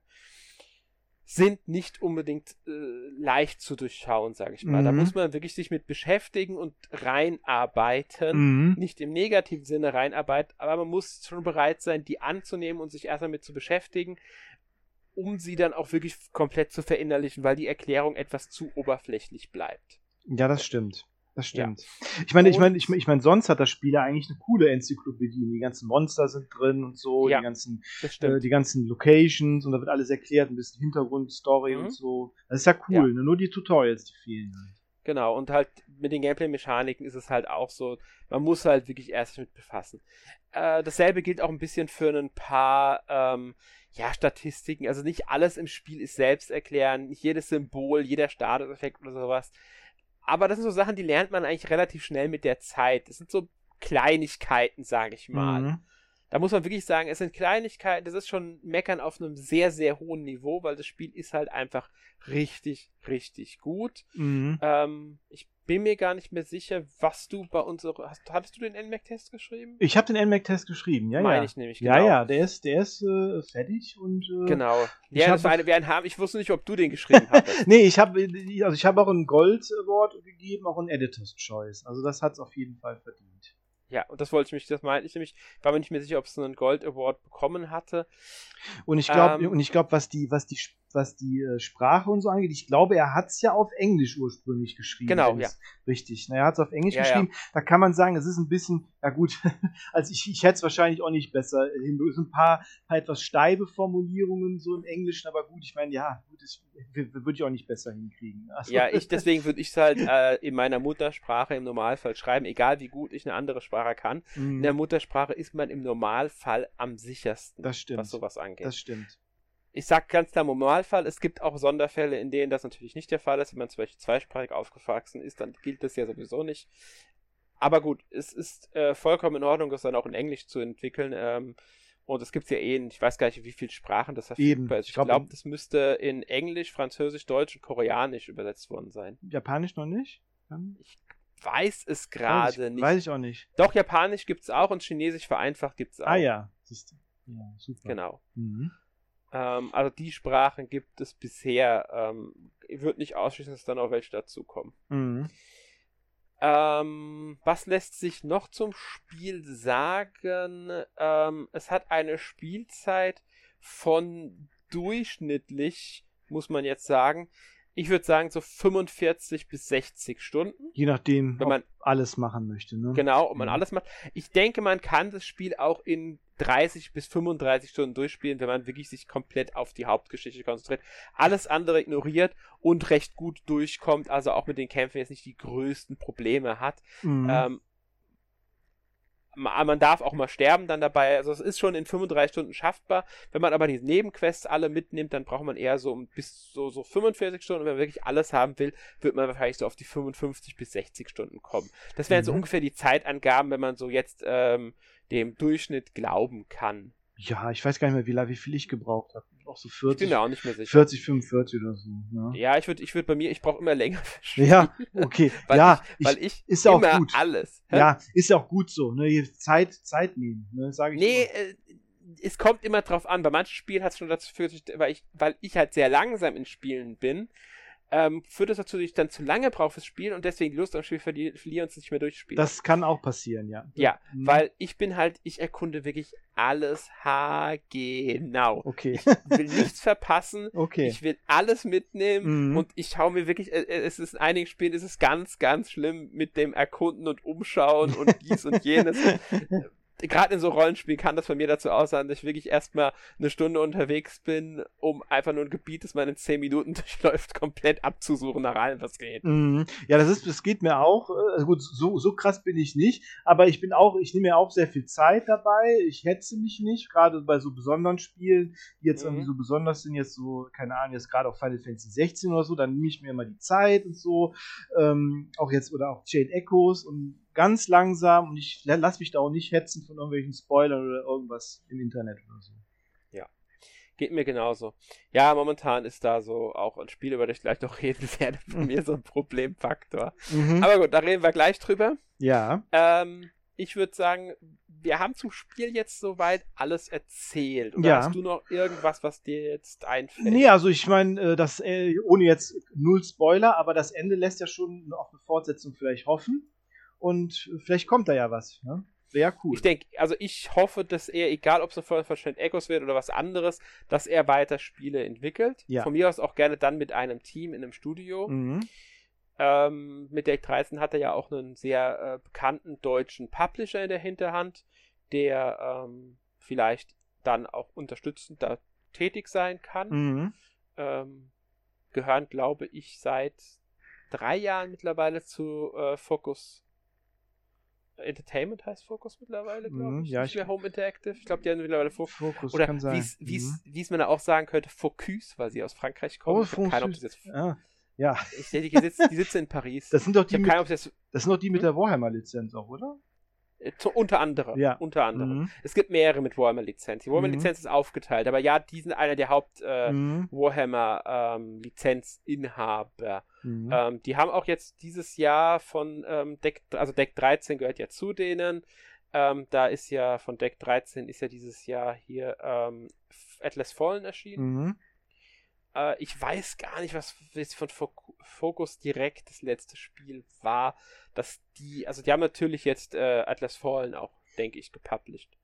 sind nicht unbedingt äh, leicht zu durchschauen, sage ich mal. Da Mhm. muss man wirklich sich mit beschäftigen und reinarbeiten. Mhm. Nicht im negativen Sinne reinarbeiten, aber man muss schon bereit sein, die anzunehmen und sich erst damit zu beschäftigen. um sie dann auch wirklich komplett zu verinnerlichen, weil die Erklärung etwas zu oberflächlich bleibt. Ja, das stimmt. Das stimmt. Ja. Ich meine, ich meine, ich meine, ich meine, sonst hat das Spiel ja eigentlich eine coole Enzyklopädie. Die ganzen Monster sind drin und so, ja, die ganzen, äh, die ganzen Locations und da wird alles erklärt, ein bisschen Hintergrundstory mhm. und so. Das ist ja cool. Ne? Nur die Tutorials, die fehlen halt. Genau, und halt mit den Gameplay-Mechaniken ist es halt auch so, man muss halt wirklich erst damit befassen. Äh, dasselbe gilt auch ein bisschen für ein paar ähm, ja, Statistiken. Also nicht alles im Spiel ist selbst erklären, nicht jedes Symbol, jeder Statuseffekt oder sowas. Aber das sind so Sachen, die lernt man eigentlich relativ schnell mit der Zeit. Das sind so Kleinigkeiten, sage ich mal. Mhm. Da muss man wirklich sagen, es sind Kleinigkeiten, das ist schon Meckern auf einem sehr, sehr hohen Niveau, weil das Spiel ist halt einfach richtig, richtig gut. Mhm. Ähm, ich bin mir gar nicht mehr sicher, was du bei unserer. Hast, hattest du den NMAC-Test geschrieben? Ich habe den NMAC-Test geschrieben, ja, Meine ja. ich nämlich, genau. Ja, ja, der ist, der ist äh, fertig und. Äh, genau. Ja, das war eine, wir haben, ich wusste nicht, ob du den geschrieben hast. nee, ich habe also ich habe auch ein Gold Award gegeben, auch ein Editor's Choice. Also das hat es auf jeden Fall verdient. Ja, und das wollte ich mich, das meinte ich nämlich, war mir nicht mehr sicher, ob es einen Gold Award bekommen hatte. Und ich glaube, ähm, und ich glaube, was die, was die was die äh, Sprache und so angeht. Ich glaube, er hat es ja auf Englisch ursprünglich geschrieben. Genau, ja. Richtig. Na, er hat es auf Englisch ja, geschrieben. Ja. Da kann man sagen, es ist ein bisschen, ja gut, also ich, ich hätte es wahrscheinlich auch nicht besser hin. Es sind ein paar, paar etwas steife Formulierungen so im Englischen, aber gut, ich meine, ja, gut, das würde ich auch nicht besser hinkriegen. Also, ja, ich, deswegen würde ich es halt äh, in meiner Muttersprache im Normalfall schreiben, egal wie gut ich eine andere Sprache kann. Mhm. In der Muttersprache ist man im Normalfall am sichersten, das stimmt. was sowas angeht. Das stimmt ich sag ganz klar Normalfall. Es gibt auch Sonderfälle, in denen das natürlich nicht der Fall ist. Wenn man zum Beispiel zweisprachig aufgewachsen ist, dann gilt das ja sowieso nicht. Aber gut, es ist äh, vollkommen in Ordnung, das dann auch in Englisch zu entwickeln. Ähm, und es gibt ja eh, ich weiß gar nicht, wie viele Sprachen das verfügbar ist. Ich glaube, glaub, das müsste in Englisch, Französisch, Deutsch und Koreanisch übersetzt worden sein. Japanisch noch nicht? Ich weiß es gerade nicht. Weiß ich auch nicht. Doch, Japanisch gibt es auch und Chinesisch vereinfacht gibt es ah auch. Ah ja, siehst du. Ja, super. Genau. Mhm. Ähm, also die Sprachen gibt es bisher. Ähm, wird nicht ausschließen, dass dann auch welche dazukommen. Mhm. Ähm, was lässt sich noch zum Spiel sagen? Ähm, es hat eine Spielzeit von durchschnittlich, muss man jetzt sagen, ich würde sagen so 45 bis 60 Stunden. Je nachdem, wenn man alles machen möchte. Ne? Genau, ob man ja. alles macht. Ich denke, man kann das Spiel auch in 30 bis 35 Stunden durchspielen, wenn man wirklich sich komplett auf die Hauptgeschichte konzentriert, alles andere ignoriert und recht gut durchkommt, also auch mit den Kämpfen jetzt nicht die größten Probleme hat. Mhm. Ähm, man darf auch mal sterben dann dabei. Also es ist schon in 35 Stunden schaffbar. Wenn man aber die Nebenquests alle mitnimmt, dann braucht man eher so bis so, so 45 Stunden. Und wenn man wirklich alles haben will, wird man wahrscheinlich so auf die 55 bis 60 Stunden kommen. Das wären mhm. so ungefähr die Zeitangaben, wenn man so jetzt ähm, dem Durchschnitt glauben kann. Ja, ich weiß gar nicht mehr, wie, wie viel ich gebraucht habe. Auch so 40. Ich bin mir auch nicht mehr sicher. 40, 45 oder so. Ja, ja ich würde ich würd bei mir, ich brauche immer länger. Ja, okay. weil ja, ich, weil ich ist ja auch gut. alles. Hä? Ja, ist ja auch gut so. Ne? Zeit, Zeit nehmen, ne? sage ich. Nee, äh, es kommt immer drauf an. Bei manchen Spielen hat es schon dazu geführt, weil ich, weil ich halt sehr langsam in Spielen bin, ähm, führt es dazu, dass ich dann zu lange brauche fürs Spielen und deswegen die Lust am Spiel verli verliere und es nicht mehr durchspiele. Das kann auch passieren, ja. Ja, mhm. weil ich bin halt, ich erkunde wirklich alles haargenau. Okay. Ich will nichts verpassen. Okay. Ich will alles mitnehmen mhm. und ich schaue mir wirklich, äh, äh, es ist in einigen Spielen ist es ganz, ganz schlimm mit dem Erkunden und Umschauen und dies und jenes. gerade in so Rollenspielen kann das bei mir dazu aussagen, dass ich wirklich erstmal eine Stunde unterwegs bin, um einfach nur ein Gebiet, das man in zehn Minuten durchläuft, komplett abzusuchen, nach allem, was geht. Mhm. Ja, das ist, das geht mir auch. Also gut, so, so krass bin ich nicht, aber ich bin auch, ich nehme mir auch sehr viel Zeit dabei. Ich hetze mich nicht, gerade bei so besonderen Spielen, die jetzt mhm. irgendwie so besonders sind, jetzt so, keine Ahnung, jetzt gerade auch Final Fantasy 16 oder so, dann nehme ich mir immer die Zeit und so. Ähm, auch jetzt, oder auch Jade Echoes und ganz langsam und ich lasse mich da auch nicht hetzen von irgendwelchen Spoilern oder irgendwas im Internet oder so. Ja, geht mir genauso. Ja, momentan ist da so auch ein Spiel, über das ich gleich noch reden werde, von mir so ein Problemfaktor. Mhm. Aber gut, da reden wir gleich drüber. Ja. Ähm, ich würde sagen, wir haben zum Spiel jetzt soweit alles erzählt. Oder ja. hast du noch irgendwas, was dir jetzt einfällt? Nee, also ich meine, äh, das, äh, ohne jetzt null Spoiler, aber das Ende lässt ja schon auf eine Fortsetzung vielleicht hoffen und vielleicht kommt da ja was. Ne? wäre cool. Ich denke, also ich hoffe, dass er, egal ob es ein Verschnitt Echos wird oder was anderes, dass er weiter Spiele entwickelt. Ja. Von mir aus auch gerne dann mit einem Team in einem Studio. Mhm. Ähm, mit Deck 13 hat er ja auch einen sehr äh, bekannten deutschen Publisher in der Hinterhand, der ähm, vielleicht dann auch unterstützend da tätig sein kann. Mhm. Ähm, gehören, glaube ich, seit drei Jahren mittlerweile zu äh, Focus Entertainment heißt Focus mittlerweile, glaube Mhm, ich. ja, Nicht ich- mehr Home Interactive. Ich glaube, die haben mittlerweile Focus. Fokus Oder kann sein. wie es Mhm. es man auch sagen könnte, Focus, weil sie aus Frankreich kommen. Oh, ich habe keine ob Focus. das jetzt. Ah, ja, Ich denke, die sitzen, die sitzen in Paris. das sind doch die, mit, keine das das sind doch die mit Hm? der Warhammer-Lizenz auch, oder? Äh, Zu, unter anderem. Ja. Unter anderem. Mhm. Es gibt mehrere mit Warhammer-Lizenz. Die Mhm. Warhammer-Lizenz ist aufgeteilt, aber ja, die sind einer der Haupt äh, Mhm. Warhammer-Lizenzinhaber. Mhm. Ähm, die haben auch jetzt dieses Jahr von ähm, Deck, also Deck 13 gehört ja zu denen. Ähm, da ist ja von Deck 13 ist ja dieses Jahr hier ähm, Atlas Fallen erschienen. Äh, ich weiß gar nicht, was von Fo- Focus direkt das letzte Spiel war. Dass die, also die haben natürlich jetzt äh, Atlas Fallen auch, denke ich, gepublished.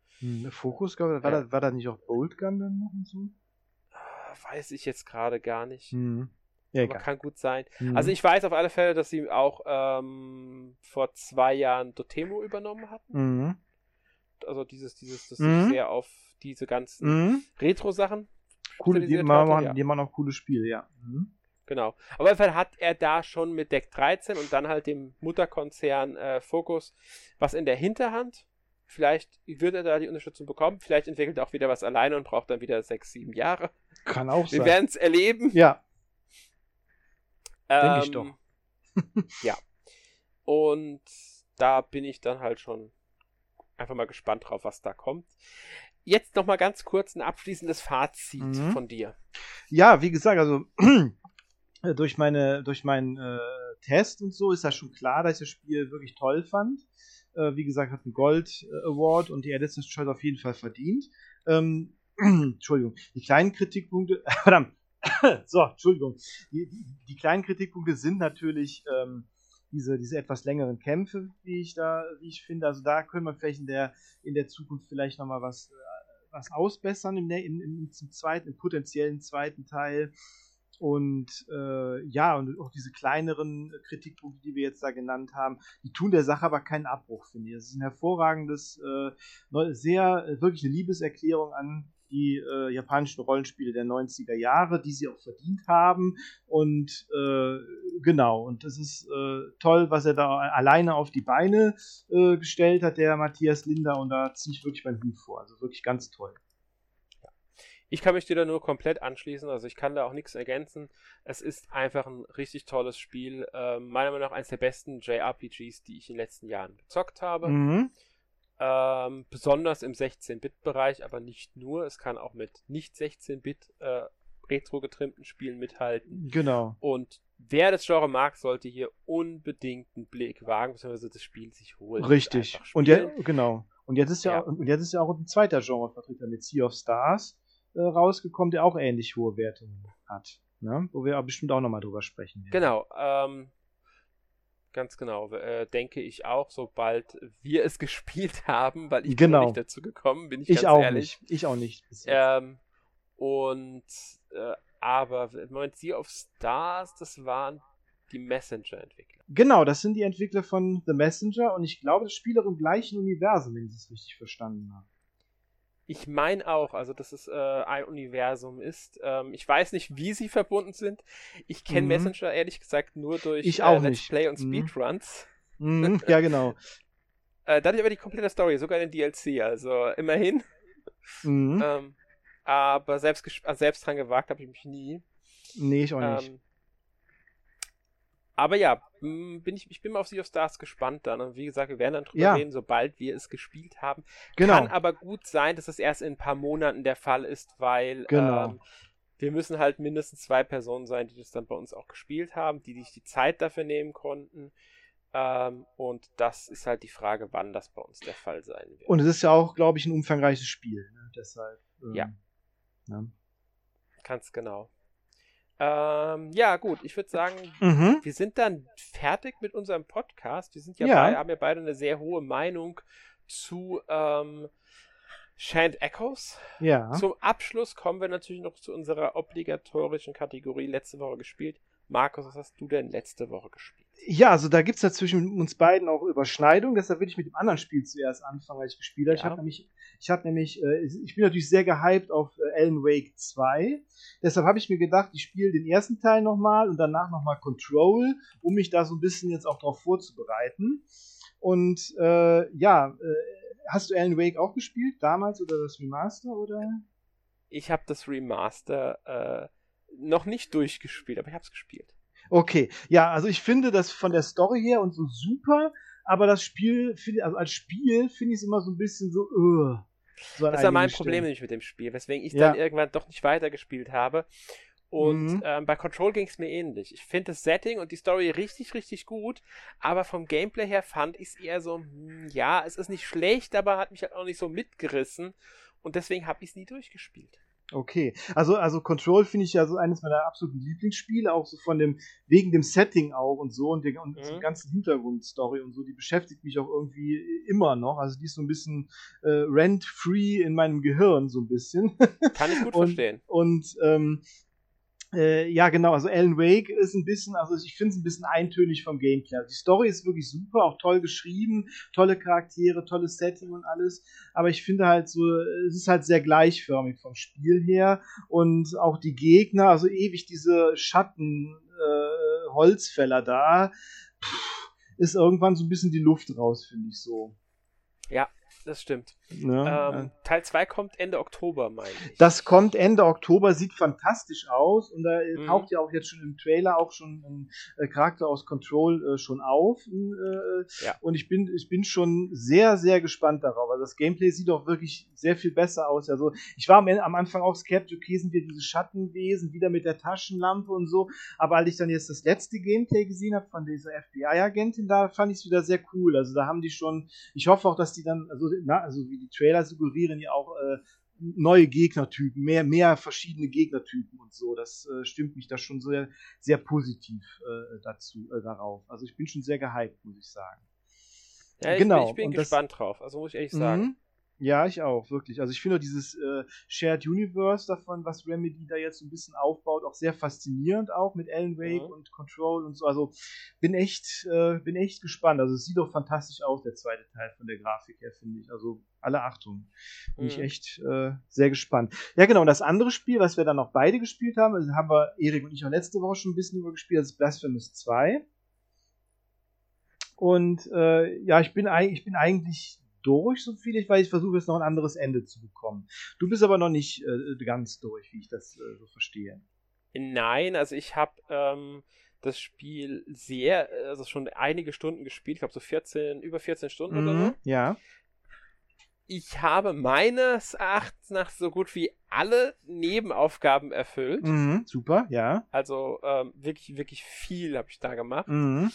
Fokus, glaub ich, war, Ja. da, war da nicht auch Bolt Gun dann noch und so? Äh, weiß ich jetzt gerade gar nicht. Mhm. Ja, Aber egal. kann gut sein. Mhm. Also ich weiß auf alle Fälle, dass sie auch ähm, vor zwei Jahren Dotemu übernommen hatten. Mhm. Also dieses, dieses, das Mhm. sich sehr auf diese ganzen Mhm. Retro-Sachen. Coole, die, machen, ja. die machen auch coole Spiele, ja. Mhm. Genau. Aber auf jeden Fall hat er da schon mit Deck 13 und dann halt dem Mutterkonzern äh, Focus was in der Hinterhand. Vielleicht wird er da die Unterstützung bekommen. Vielleicht entwickelt er auch wieder was alleine und braucht dann wieder sechs, sieben Jahre. Kann auch Wir sein. werden es erleben. Ja, Ähm, Denk ich doch. ja. Und da bin ich dann halt schon einfach mal gespannt drauf, was da kommt. Jetzt noch mal ganz kurz ein abschließendes Fazit Mhm. von dir. ja, wie gesagt, also durch meine, durch meinen äh, Test und so ist ja schon klar, dass ich das Spiel wirklich toll fand. Äh, wie gesagt, hat einen Gold äh, Award und die Editor's Choice auf jeden Fall verdient. Ähm, Entschuldigung, die kleinen Kritikpunkte, verdammt, so, Entschuldigung, die, die, die kleinen Kritikpunkte sind natürlich ähm, diese, diese etwas längeren Kämpfe, wie ich da, wie ich finde. Also da können wir vielleicht in der, in der Zukunft vielleicht nochmal was, äh, was ausbessern im, im, im, im zweiten, im potenziellen zweiten Teil. Und äh, ja, und auch diese kleineren Kritikpunkte, die wir jetzt da genannt haben, die tun der Sache aber keinen Abbruch, finde ich. Es ist ein hervorragendes, äh, sehr, äh, wirklich eine Liebeserklärung an die äh, japanischen Rollenspiele der 90er Jahre, die sie auch verdient haben. Und äh, genau, und das ist äh, toll, was er da alleine auf die Beine äh, gestellt hat, der Matthias Linder, und da ziehe ich wirklich meinen Hut vor. Also wirklich ganz toll. Ich kann mich dir da nur komplett anschließen, also ich kann da auch nichts ergänzen. Es ist einfach ein richtig tolles Spiel. Ähm, meiner Meinung nach eines der besten JRPGs, die ich in den letzten Jahren gezockt habe. Mhm. Ähm, besonders im 16-Bit-Bereich, aber nicht nur. Es kann auch mit nicht 16-Bit äh, retro-getrimmten Spielen mithalten. Genau. Und wer das Genre mag, sollte hier unbedingt einen Blick wagen, beziehungsweise das Spiel sich holen. Richtig. Und ja, genau. Und jetzt ist ja, Ja. Auch, und jetzt ist ja auch ein zweiter Genrevertreter mit Sea of Stars äh, rausgekommen, der auch ähnlich hohe Wertungen hat. Ne? Wo wir aber bestimmt auch nochmal drüber sprechen werden. Genau, ähm, ganz genau, äh, denke ich auch, sobald wir es gespielt haben, weil ich bin Genau. noch nicht dazu gekommen, bin ich, Ich ganz auch ehrlich. nicht. Ich auch nicht. Ähm, und äh, aber im Moment Sea of Stars, das waren die Messenger-Entwickler. Genau, das sind die Entwickler von The Messenger und ich glaube, das spielt auch im gleichen Universum, wenn ich es richtig verstanden habe. Ich meine auch, also dass es äh, ein Universum ist. Ähm, ich weiß nicht, wie sie verbunden sind. Ich kenne Mhm. Messenger ehrlich gesagt nur durch Ich auch äh, Let's nicht. Play und Mhm. Speedruns. Mhm, ja, genau. Äh, dadurch aber die komplette Story, sogar den DLC, also immerhin. Mhm. Ähm, aber selbst, also selbst dran gewagt habe ich mich nie. nee, ich auch nicht. Ähm, aber ja, bin ich, ich bin mal auf Sea of Stars gespannt dann. Und wie gesagt, wir werden dann drüber Ja. reden, sobald wir es gespielt haben. genau. Kann aber gut sein, dass es erst in ein paar Monaten der Fall ist, weil Genau. ähm, wir müssen halt mindestens zwei Personen sein, die das dann bei uns auch gespielt haben, die sich die Zeit dafür nehmen konnten. Ähm, und das ist halt die Frage, wann das bei uns der Fall sein wird. Und es ist ja auch, glaube ich, ein umfangreiches Spiel. Ne? Deshalb. ähm, Ja. ne? Ganz genau. Ähm, ja, gut, ich würde sagen, Mhm. wir sind dann fertig mit unserem Podcast. Wir sind ja, Ja. Beide, haben ja beide eine sehr hohe Meinung zu ähm, Shant Echoes. Ja. Zum Abschluss kommen wir natürlich noch zu unserer obligatorischen Kategorie letzte Woche gespielt. Markus, was hast du denn letzte Woche gespielt? Ja, also da gibt es ja zwischen uns beiden auch Überschneidungen, deshalb will ich mit dem anderen Spiel zuerst anfangen, weil ich gespielt habe. Ja. Ich habe nämlich, ich habe nämlich, äh, ich bin natürlich sehr gehypt auf äh, Alan Wake 2. Deshalb habe ich mir gedacht, ich spiele den ersten Teil nochmal und danach nochmal Control, um mich da so ein bisschen jetzt auch drauf vorzubereiten. Und äh, ja, äh, hast du Alan Wake auch gespielt, damals oder das Remaster oder? Ich habe das Remaster äh, noch nicht durchgespielt, aber ich habe es gespielt. Okay, ja, also ich finde das von der Story her und so super, aber das Spiel, also als Spiel finde ich es immer so ein bisschen so, uh, so Das war mein Problem nämlich mit dem Spiel, weswegen ich ja. dann irgendwann doch nicht weitergespielt habe. Und mhm. ähm, bei Control ging es mir ähnlich. Ich finde das Setting und die Story richtig, richtig gut, aber vom Gameplay her fand ich es eher so, hm, ja, es ist nicht schlecht, aber hat mich halt auch nicht so mitgerissen und deswegen habe ich es nie durchgespielt. Okay, also, also Control finde ich ja so eines meiner absoluten Lieblingsspiele, auch so von dem, wegen dem Setting auch und so und der und mhm. ganzen Hintergrundstory und so, die beschäftigt mich auch irgendwie immer noch. Also die ist so ein bisschen äh, rent-free in meinem Gehirn, so ein bisschen. Kann ich gut und, verstehen. Und ähm, äh, ja, genau, also Alan Wake ist ein bisschen, also ich finde es ein bisschen eintönig vom Gameplay. Die Story ist wirklich super, auch toll geschrieben, tolle Charaktere, tolles Setting und alles, aber ich finde halt so, es ist halt sehr gleichförmig vom Spiel her und auch die Gegner, also ewig diese Schatten äh, Holzfäller da, pff, ist irgendwann so ein bisschen die Luft raus, finde ich so. Ja, das stimmt. Ja, ähm, Teil 2 kommt Ende Oktober, meine ich. Das kommt Ende Oktober, sieht fantastisch aus und da mhm. taucht ja auch jetzt schon im Trailer auch schon ein äh, Charakter aus Control äh, schon auf. Äh, ja. Und ich bin, ich bin schon sehr, sehr gespannt darauf. Also das Gameplay sieht auch wirklich sehr viel besser aus. Also ich war am, am Anfang auch skeptisch, okay, sind wir diese Schattenwesen wieder mit der Taschenlampe und so. Aber als ich dann jetzt das letzte Gameplay gesehen habe von dieser FBI-Agentin, da fand ich es wieder sehr cool. Also da haben die schon, ich hoffe auch, dass die dann, also, na, also wie die Trailer suggerieren ja auch äh, neue Gegnertypen, mehr, mehr verschiedene Gegnertypen und so. Das äh, stimmt mich da schon sehr, sehr positiv äh, dazu, äh, darauf. Also ich bin schon sehr gehypt, muss ich sagen. Ja, ich genau. bin, ich bin gespannt das, drauf, also muss ich ehrlich sagen. Mhm. Ja, ich auch, wirklich. Also ich finde dieses äh, Shared Universe davon, was Remedy da jetzt so ein bisschen aufbaut, auch sehr faszinierend auch mit Alan Wake ja. und Control und so. Also bin echt, äh, bin echt gespannt. Also es sieht doch fantastisch aus, der zweite Teil von der Grafik her, finde ich. Also alle Achtung. Bin mhm. ich echt äh, sehr gespannt. Ja, genau. Und das andere Spiel, was wir dann noch beide gespielt haben, also haben wir Erik und ich auch letzte Woche schon ein bisschen über gespielt, das ist Blasphemous 2. Und äh, ja, ich bin, ich bin eigentlich durch, so viel ich weiß. Ich versuche jetzt noch ein anderes Ende zu bekommen. Du bist aber noch nicht äh, ganz durch, wie ich das äh, so verstehe. Nein, also ich habe ähm, das Spiel sehr, also schon einige Stunden gespielt. Ich glaube so 14, über 14 Stunden mhm, oder so. Ja. Ich habe meines Erachtens nach so gut wie alle Nebenaufgaben erfüllt. Mhm, super, ja. Also ähm, wirklich, wirklich viel habe ich da gemacht. Mhm.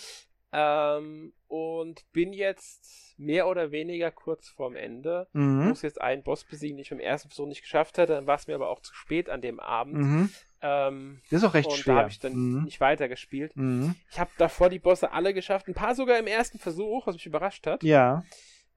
Ähm, und bin jetzt mehr oder weniger kurz vorm Ende. Mhm. Muss jetzt einen Boss besiegen, den ich beim ersten Versuch nicht geschafft hatte. Dann war es mir aber auch zu spät an dem Abend. Mhm. Ähm, das ist auch recht und schwer. Da habe ich dann mhm. nicht weitergespielt. Mhm. Ich habe davor die Bosse alle geschafft. Ein paar sogar im ersten Versuch, was mich überrascht hat. Ja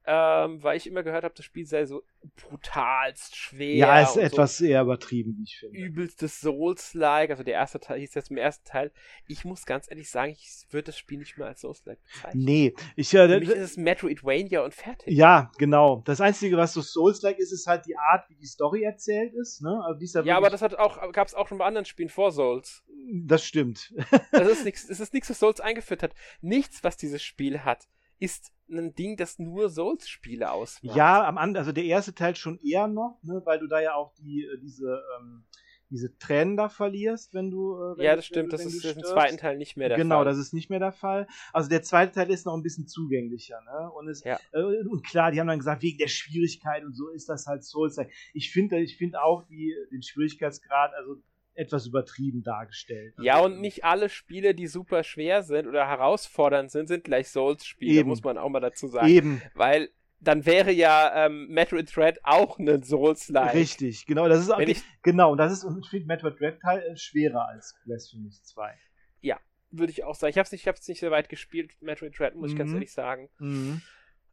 ähm, weil ich immer gehört habe, das Spiel sei so brutalst schwer. Ja, ist etwas so eher übertrieben, wie ich finde. Übelstes Souls-like, also der erste Teil hieß jetzt im ersten Teil. Ich muss ganz ehrlich sagen, ich würde das Spiel nicht mehr als Souls-like bezeichnen. Nee, ich äh, Für mich ist es Metroidvania und fertig. Ja, genau. Das Einzige, was so Souls-like ist, ist halt die Art, wie die Story erzählt ist. Ne? Also ja, ja aber das hat auch, gab es auch schon bei anderen Spielen vor Souls. Das stimmt. das ist nichts, das ist nichts, was Souls eingeführt hat. Nichts, was dieses Spiel hat, ist ein Ding, das nur Souls-Spiele ausmacht. Ja, am also der erste Teil schon eher noch, ne, weil du da ja auch die, äh, diese, ähm, diese Tränen da verlierst, wenn du. Äh, wenn ja, das stimmt, das ist im zweiten Teil nicht mehr der genau, Fall. Genau, das ist nicht mehr der Fall. Also der zweite Teil ist noch ein bisschen zugänglicher, ne? Und, es, ja. äh, und klar, die haben dann gesagt, wegen der Schwierigkeit und so ist das halt Souls. Ich finde ich find auch die, den Schwierigkeitsgrad, also etwas übertrieben dargestellt. Ja, und nicht alle Spiele, die super schwer sind oder herausfordernd sind, sind gleich Souls-Spiele, muss man auch mal dazu sagen. Eben. Weil dann wäre ja ähm, Metroid Dread auch ein Souls-like. Richtig, genau. Das ist auch, ich, genau, und das ist und ich Metroid Dread Teil äh, schwerer als Blasphemous 2. Ja, würde ich auch sagen. Ich habe es nicht, nicht so weit gespielt, Metroid Dread, muss mhm. ich ganz mhm. ehrlich sagen. Mhm.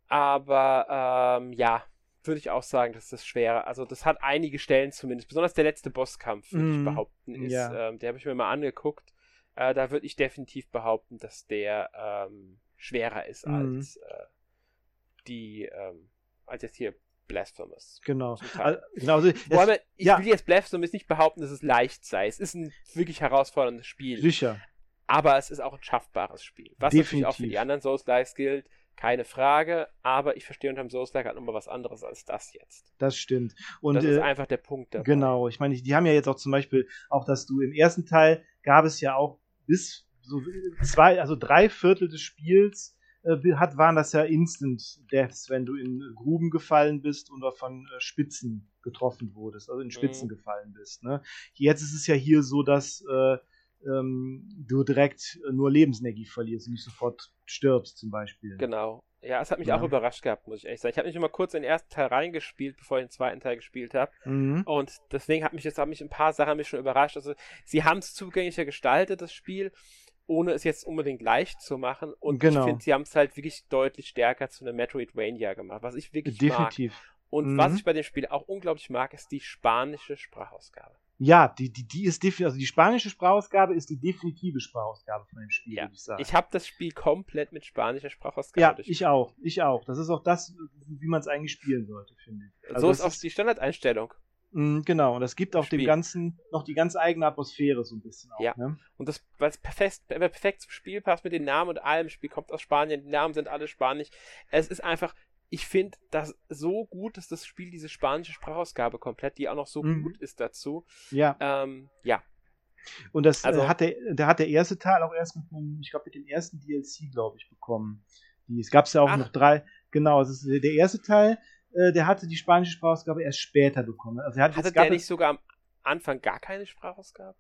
Aber ähm, ja, würde ich auch sagen, dass das schwerer. Also das hat einige Stellen zumindest. Besonders der letzte Bosskampf, würde mm, ich mhm. behaupten, ist. Ja. Ähm, der habe ich mir mal angeguckt. Äh, da würde ich definitiv behaupten, dass der ähm, schwerer ist mm. als äh, die, ähm, als jetzt hier Blasphemous. Genau. Also, genau also, es, Wobei, ich ja. will jetzt Blasphemous nicht behaupten, dass es leicht sei. Es ist ein wirklich herausforderndes Spiel. Sicher. Aber es ist auch ein schaffbares Spiel. Was Definitiv. natürlich auch für die anderen Souls-Likes gilt. Keine Frage, aber ich verstehe unterm Souls-like halt nochmal was anderes als das jetzt. Das stimmt. Und das ist äh, einfach der Punkt dabei. Genau, ich meine, die haben ja jetzt auch zum Beispiel, auch dass du im ersten Teil gab es ja auch bis so zwei, also drei Viertel des Spiels äh, hat, waren das ja Instant Deaths, wenn du in Gruben gefallen bist oder von äh, Spitzen getroffen wurdest, also in Spitzen mhm. gefallen bist. Ne? Jetzt ist es ja hier so, dass äh, ähm, du direkt nur Lebensenergie verlierst und nicht sofort stirbst, zum Beispiel. Genau. Ja, es hat mich ja. auch überrascht gehabt, muss ich ehrlich sagen. Ich habe mich immer kurz in den ersten Teil reingespielt, bevor ich den zweiten Teil gespielt habe. Mhm. Und deswegen hat mich jetzt haben mich ein paar Sachen mich schon überrascht. Also, sie haben es zugänglicher gestaltet, das Spiel ohne es jetzt unbedingt leicht zu machen. Und genau. ich finde, sie haben es halt wirklich deutlich stärker zu einem Metroidvania gemacht, was ich wirklich Definitiv. mag. Und mhm. was ich bei dem Spiel auch unglaublich mag, ist die spanische Sprachausgabe. Ja, die, die, die ist definitiv, also die spanische Sprachausgabe ist die definitive Sprachausgabe von dem Spiel, ja. würde ich sagen. Ich habe das Spiel komplett mit spanischer Sprachausgabe. Ja, ich auch, ich auch. Das ist auch das, wie man es eigentlich spielen sollte, finde ich. Also so ist auch die Standardeinstellung. Mm, genau, und das gibt auch Spiel. dem Ganzen noch die ganz eigene Atmosphäre so ein bisschen auch. Ja. Ne? Und das, weil es perfekt, perfekt zum Spiel passt mit den Namen und allem. Das Spiel kommt aus Spanien, die Namen sind alle spanisch. Es ist einfach, ich finde das so gut, dass das Spiel diese spanische Sprachausgabe komplett, die auch noch so mhm. gut ist dazu. Ja. Ähm, ja. Und das äh, also, äh, hat der, der hat der erste Teil auch erst mit einem, ich glaube, mit dem ersten DLC, glaube ich, bekommen. Die, es gab ja auch ach. noch drei. Genau, es ist der erste Teil äh, der hatte die spanische Sprachausgabe erst später bekommen. Also er hat hatte der nicht sogar am Anfang gar keine Sprachausgabe?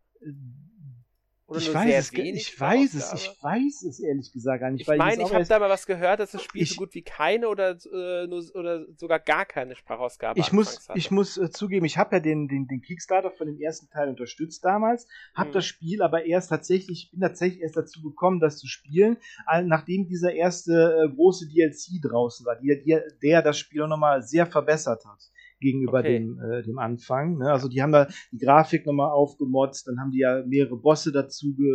Oder ich weiß es, ich weiß es, ich weiß es ehrlich gesagt gar nicht. Ich meine, ich habe da mal was gehört, dass das Spiel ich, so gut wie keine oder, äh, nur, oder sogar gar keine Sprachausgabe ich muss, hatte. Ich muss äh, zugeben, ich habe ja den, den, den Kickstarter von dem ersten Teil unterstützt damals, habe hm. das Spiel aber erst tatsächlich, ich bin tatsächlich erst dazu gekommen, das zu spielen, nachdem dieser erste äh, große DLC draußen war, die, die, der das Spiel auch nochmal sehr verbessert hat gegenüber okay. dem, äh, dem Anfang. Ne? Also die haben da die Grafik nochmal aufgemotzt, dann haben die ja mehrere Bosse dazu ge,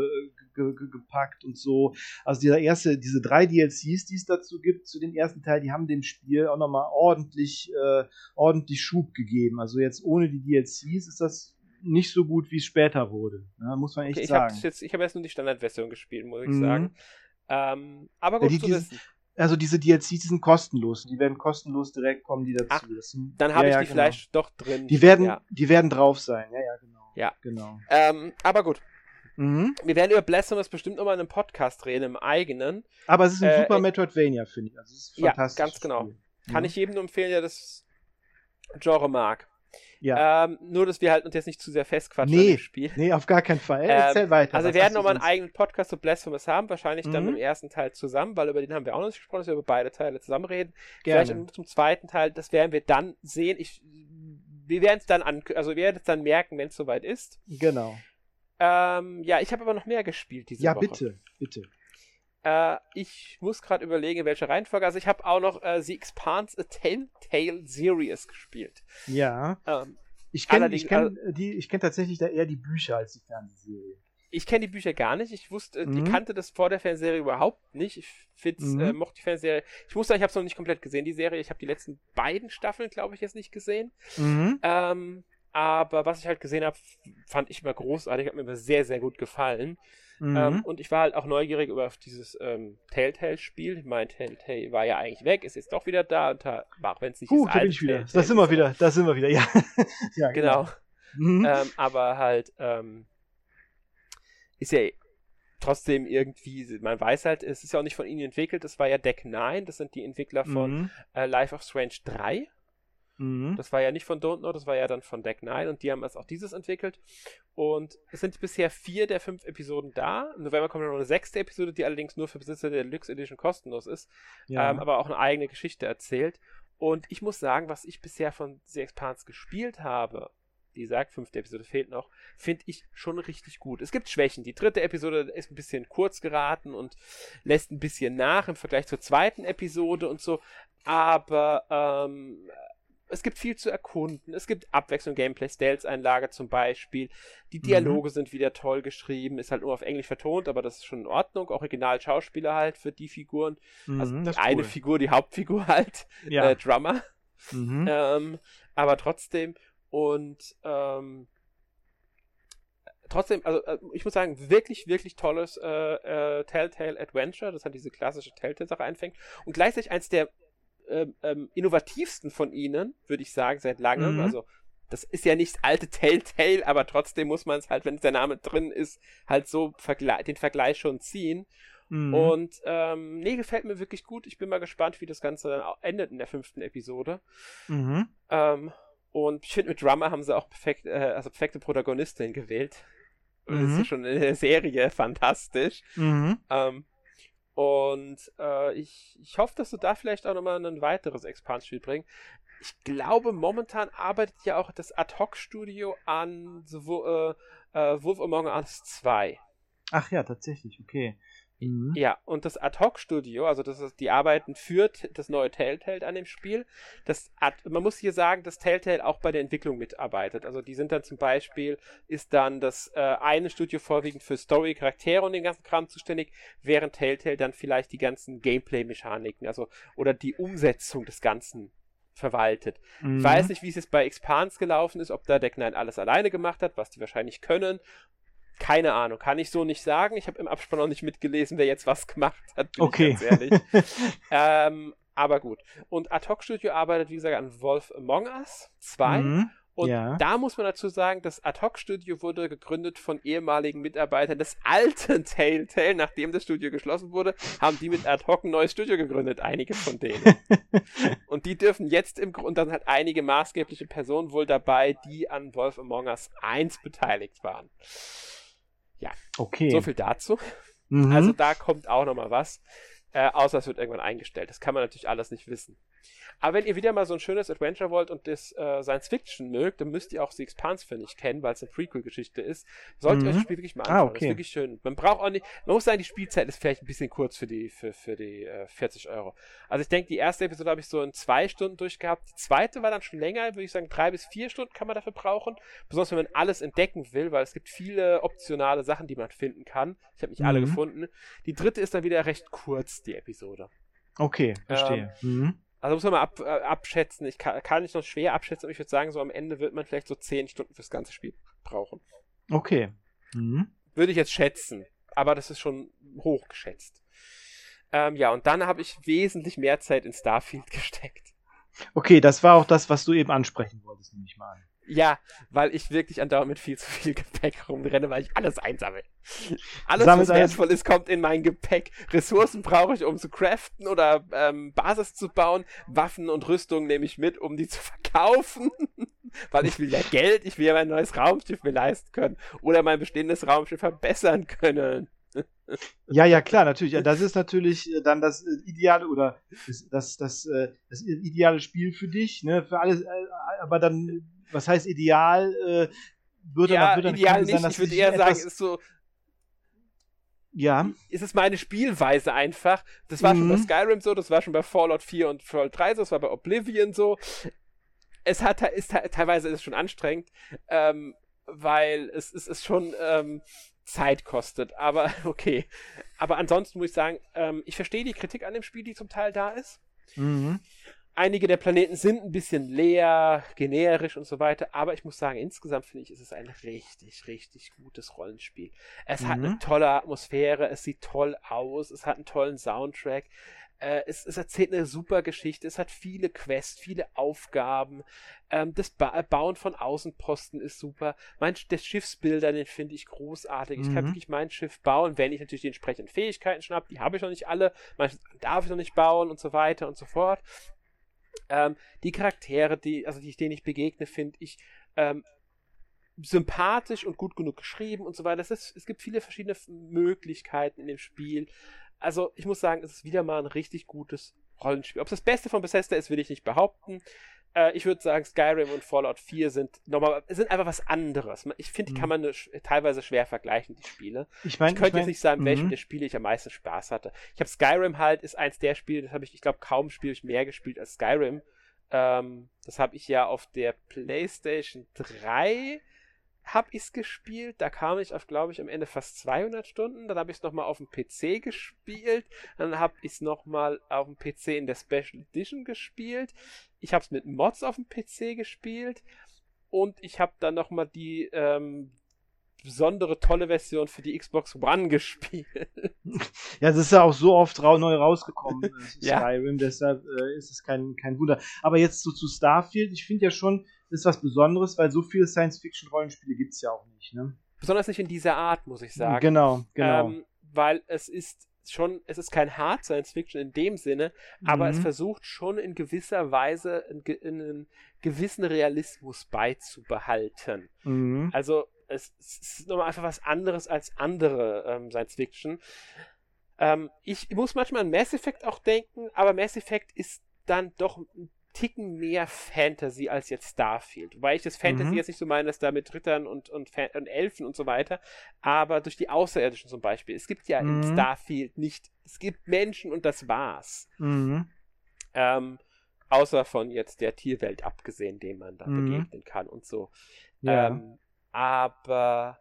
ge, ge, gepackt und so. Also dieser erste, diese drei DLCs, die es dazu gibt, zu dem ersten Teil, die haben dem Spiel auch nochmal ordentlich, äh, ordentlich Schub gegeben. Also jetzt ohne die DLCs ist das nicht so gut, wie es später wurde. Ne? Muss man echt okay, ich sagen. Jetzt, ich habe jetzt nur die Standardversion gespielt, muss ich mhm. sagen. Ähm, aber gut ja, die, zu wissen also diese DLCs, die sind kostenlos. Die werden kostenlos direkt kommen, die dazu. Ach, dann habe ja, ich die ja, vielleicht genau. doch drin. Die werden, ja. die werden drauf sein. Ja, ja, genau. Ja. Genau. Ähm, aber gut. Mhm. Wir werden über Blasphemous bestimmt nochmal in einem Podcast reden, im eigenen. Aber es ist ein äh, super Metroidvania, finde ich. Also es ist fantastisch. Ja, ganz genau. Spiel. Kann mhm. ich jedem nur empfehlen, der das Genre mag. Ja. Ähm, nur, dass wir halt uns jetzt nicht zu sehr festquatschen nee, im Spiel. Nee, auf gar keinen Fall. Erzähl ähm, weiter. Also wir werden nochmal einen eigenen Podcast zu Blasphemous haben, wahrscheinlich mhm. dann im ersten Teil zusammen, weil über den haben wir auch noch nicht gesprochen, dass wir über beide Teile zusammen reden. Gerne. Vielleicht zum zweiten Teil, das werden wir dann sehen. Ich, wir werden es dann an, also wir werden es dann merken, wenn es soweit ist. Genau. Ähm, ja, ich habe aber noch mehr gespielt diese ja, Woche. Ja, bitte, bitte. Äh, ich muss gerade überlegen, in welcher Reihenfolge. Also ich habe auch noch äh, The Expanse A Telltale Series gespielt. Ja. Ähm, ich kenne ich kenn, äh, kenn tatsächlich da eher die Bücher als die Fernsehserie. Ich kenne die Bücher gar nicht. Ich wusste, mhm. ich kannte das vor der Fernsehserie überhaupt nicht. Ich find's, mhm. äh, mochte die Fernsehserie. Ich muss sagen, ich habe es noch nicht komplett gesehen, die Serie. Ich habe die letzten beiden Staffeln, glaube ich, jetzt nicht gesehen. Mhm. Ähm, aber was ich halt gesehen habe, fand ich immer großartig, hat mir immer sehr, sehr gut gefallen. Mhm. Ähm, und ich war halt auch neugierig über dieses ähm, Telltale-Spiel. Ich meine, Telltale war ja eigentlich weg, ist jetzt doch wieder da, und da, auch wenn es nicht uh, ist. Da bin ich wieder. Telltale das sind wir wieder, da sind wir wieder, ja. ja genau. genau. Mhm. Ähm, aber halt, ähm, ist ja trotzdem irgendwie, man weiß halt, es ist ja auch nicht von ihnen entwickelt, das war ja Deck 9, das sind die Entwickler von mhm. äh, Life of Strange 3. Mhm. Das war ja nicht von Don't Know, das war ja dann von Deck 9 und die haben jetzt auch dieses entwickelt. Und es sind bisher vier der fünf Episoden da. Im November kommt noch eine sechste Episode, die allerdings nur für Besitzer der Deluxe Edition kostenlos ist, ja. ähm, aber auch eine eigene Geschichte erzählt. Und ich muss sagen, was ich bisher von The Expanse gespielt habe, wie gesagt, fünfte Episode fehlt noch, finde ich schon richtig gut. Es gibt Schwächen. Die dritte Episode ist ein bisschen kurz geraten und lässt ein bisschen nach im Vergleich zur zweiten Episode und so. Aber ähm, es gibt viel zu erkunden. Es gibt Abwechslung, Gameplay, Stealth-Einlage zum Beispiel. Die Dialoge mhm. sind wieder toll geschrieben. Ist halt nur auf Englisch vertont, aber das ist schon in Ordnung. Original-Schauspieler halt für die Figuren. Mhm, also die eine cool. Figur, die Hauptfigur halt. Ja. Äh, Drummer. Mhm. Ähm, aber trotzdem. Und ähm, trotzdem, also äh, ich muss sagen, wirklich, wirklich tolles äh, äh, Telltale Adventure, das hat diese klassische Telltale-Sache einfängt. Und gleichzeitig eins der ähm, ähm, innovativsten von ihnen, würde ich sagen, seit langem. Mhm. Also das ist ja nicht alte Telltale, aber trotzdem muss man es halt, wenn der Name drin ist, halt so vergle den Vergleich schon ziehen. Mhm. Und ähm, nee, gefällt mir wirklich gut. Ich bin mal gespannt, wie das Ganze dann endet in der fünften Episode. Mhm. Ähm, und ich finde, mit Drummer haben sie auch perfekt, äh, also perfekte Protagonistin gewählt. Mhm. Das ist ja schon in der Serie fantastisch. Mhm. Ähm, und äh, ich, ich hoffe, dass du da vielleicht auch nochmal ein weiteres Expansion-Spiel bringst. Ich glaube, momentan arbeitet ja auch das Ad-Hoc-Studio an so, äh, äh, Wolf Among Us 2. Ach ja, tatsächlich, okay. Mhm. Ja, und das Ad-Hoc-Studio, also das ist, die arbeiten für das neue Telltale an dem Spiel. Das Ad, man muss hier sagen, dass Telltale auch bei der Entwicklung mitarbeitet. Also die sind dann zum Beispiel, ist dann das äh, eine Studio vorwiegend für Story, Charaktere und den ganzen Kram zuständig, während Telltale dann vielleicht die ganzen Gameplay-Mechaniken, also oder die Umsetzung des Ganzen verwaltet. Mhm. Ich weiß nicht, wie es jetzt bei Expans gelaufen ist, ob da Deck 9 alles alleine gemacht hat, was die wahrscheinlich können, keine Ahnung, kann ich so nicht sagen. Ich habe im Abspann noch nicht mitgelesen, wer jetzt was gemacht hat. okay. ganz ehrlich. ähm, aber gut. Und Ad Hoc Studio arbeitet, wie gesagt, an Wolf Among Us 2. Mhm. Und ja. da muss man dazu sagen, das Ad Hoc Studio wurde gegründet von ehemaligen Mitarbeitern des alten Telltale. Nachdem das Studio geschlossen wurde, haben die mit Ad Hoc ein neues Studio gegründet, einige von denen. und die dürfen jetzt im Grunde, dann hat einige maßgebliche Personen wohl dabei, die an Wolf Among Us 1 beteiligt waren. Ja, okay. So viel dazu. Mhm. Also da kommt auch noch mal was. Äh, außer es wird irgendwann eingestellt. Das kann man natürlich alles nicht wissen. Aber wenn ihr wieder mal so ein schönes Adventure wollt und das äh, Science Fiction mögt, dann müsst ihr auch The Expanse, finde ich, kennen, weil es eine Prequel-Geschichte ist. Solltet mhm. ihr euch das Spiel wirklich mal ah, anschauen. Ah, okay. Das ist wirklich schön. Man braucht auch nicht, man muss sagen, die Spielzeit ist vielleicht ein bisschen kurz für die, für, für die äh, 40 Euro. Also ich denke, die erste Episode habe ich so in zwei Stunden durchgehabt. Die zweite war dann schon länger, würde ich sagen, drei bis vier Stunden kann man dafür brauchen. Besonders wenn man alles entdecken will, weil es gibt viele optionale Sachen, die man finden kann. Ich habe nicht mhm. alle gefunden. Die dritte ist dann wieder recht kurz, die Episode. Okay, verstehe. Ähm, mhm. Also muss man mal ab, äh, abschätzen. Ich kann, kann ich noch schwer abschätzen, aber ich würde sagen, so am Ende wird man vielleicht so 10 Stunden fürs ganze Spiel brauchen. Okay. Mhm. Würde ich jetzt schätzen. Aber das ist schon hoch geschätzt. Ähm, ja, und dann habe ich wesentlich mehr Zeit in Starfield gesteckt. Okay, das war auch das, was du eben ansprechen wolltest, nehme ich mal an. Ja, weil ich wirklich andauernd mit viel zu viel Gepäck rumrenne, weil ich alles einsammle. Alles, Sammelt was wertvoll ist, kommt in mein Gepäck. Ressourcen brauche ich, um zu craften oder ähm, Basis zu bauen. Waffen und Rüstung nehme ich mit, um die zu verkaufen. weil ich will ja Geld, ich will ja mein neues Raumschiff mir leisten können. Oder mein bestehendes Raumschiff verbessern können. Ja, ja, klar, natürlich. Ja, das ist natürlich äh, dann das äh, ideale oder das, das, das, äh, das ideale Spiel für dich, ne? Für alles, aber dann was heißt ideal? Äh, würde ja, dann, würde ideal nicht. Sein, ich würde eher sagen, ist so. Ja. Ist es meine Spielweise einfach. Das war mhm. schon bei mhm. Skyrim so, das war schon bei Fallout 4 und Fallout 3 so, das war bei Oblivion so. Es hat, ist, teilweise ist es schon anstrengend, ähm, weil es, es ist schon ähm, Zeit kostet. Aber okay. Aber ansonsten muss ich sagen, ähm, ich verstehe die Kritik an dem Spiel, die zum Teil da ist. Mhm. Einige der Planeten sind ein bisschen leer, generisch und so weiter, aber ich muss sagen, insgesamt finde ich, ist es ein richtig, richtig gutes Rollenspiel. Es mhm. hat eine mhm. tolle Atmosphäre, es sieht toll aus, es hat einen tollen Soundtrack, äh, es, es, erzählt eine super Geschichte, es hat viele Quests, viele Aufgaben, ähm, das ba Bauen von Außenposten ist super, mein, der Schiffsbilder, den finde ich großartig, mhm. ich kann mhm. wirklich mein Schiff bauen, wenn ich natürlich die entsprechenden Fähigkeiten schnapp, die habe ich noch nicht alle, manche darf ich noch nicht bauen und so weiter und so fort. Ähm, die Charaktere, die, also die, denen ich begegne, finde ich ähm, sympathisch und gut genug geschrieben und so weiter. Es, ist, es gibt viele verschiedene Möglichkeiten in dem Spiel. Also ich muss sagen, es ist wieder mal ein richtig gutes Rollenspiel. Ob es das Beste von Bethesda ist, will ich nicht behaupten. Äh, ich würde sagen, Skyrim und Fallout 4 sind nochmal, sind einfach was anderes. Ich finde, die kann mhm. man teilweise schwer vergleichen, die Spiele. Ich, mein, ich könnte ich mein, jetzt nicht sagen, welchen mhm. der Spiele ich am meisten Spaß hatte. Ich habe Skyrim halt, ist eins der Spiele, das habe ich, ich glaube, kaum Spiel ich mehr gespielt als Skyrim. Ähm, das habe ich ja auf der PlayStation 3 habe ich es gespielt. Da kam ich auf, glaube ich, am Ende fast 200 Stunden. Dann habe ich es nochmal auf dem PC gespielt. Dann habe ich es nochmal auf dem PC in der Special Edition gespielt. Ich habe es mit Mods auf dem PC gespielt. Und ich habe dann nochmal die ähm, besondere tolle Version für die Xbox One gespielt. Ja, es ist ja auch so oft ra neu rausgekommen, äh, ja. Skyrim, deshalb äh, ist es kein, kein Wunder. Aber jetzt so zu Starfield, ich finde ja schon, das ist was Besonderes, weil so viele Science-Fiction-Rollenspiele gibt es ja auch nicht, ne? Besonders nicht in dieser Art, muss ich sagen. Genau, genau. Ähm, weil es ist schon, es ist kein Hard Science Fiction in dem Sinne, aber mhm. es versucht schon in gewisser Weise einen, gewissen Realismus beizubehalten. Mhm. Also es, es ist nochmal einfach was anderes als andere ähm, Science Fiction. Ähm, ich muss manchmal an Mass Effect auch denken, aber Mass Effect ist dann doch ein Ticken mehr Fantasy als jetzt Starfield. Weil ich das Fantasy mhm. jetzt nicht so meine, dass da mit Rittern und, und, und, Elfen und so weiter, aber durch die Außerirdischen zum Beispiel. Es gibt ja mhm. in Starfield nicht, es gibt Menschen und das war's. Mhm. Ähm, außer von jetzt der Tierwelt abgesehen, dem man da mhm. begegnen kann und so. Ja. Ähm, aber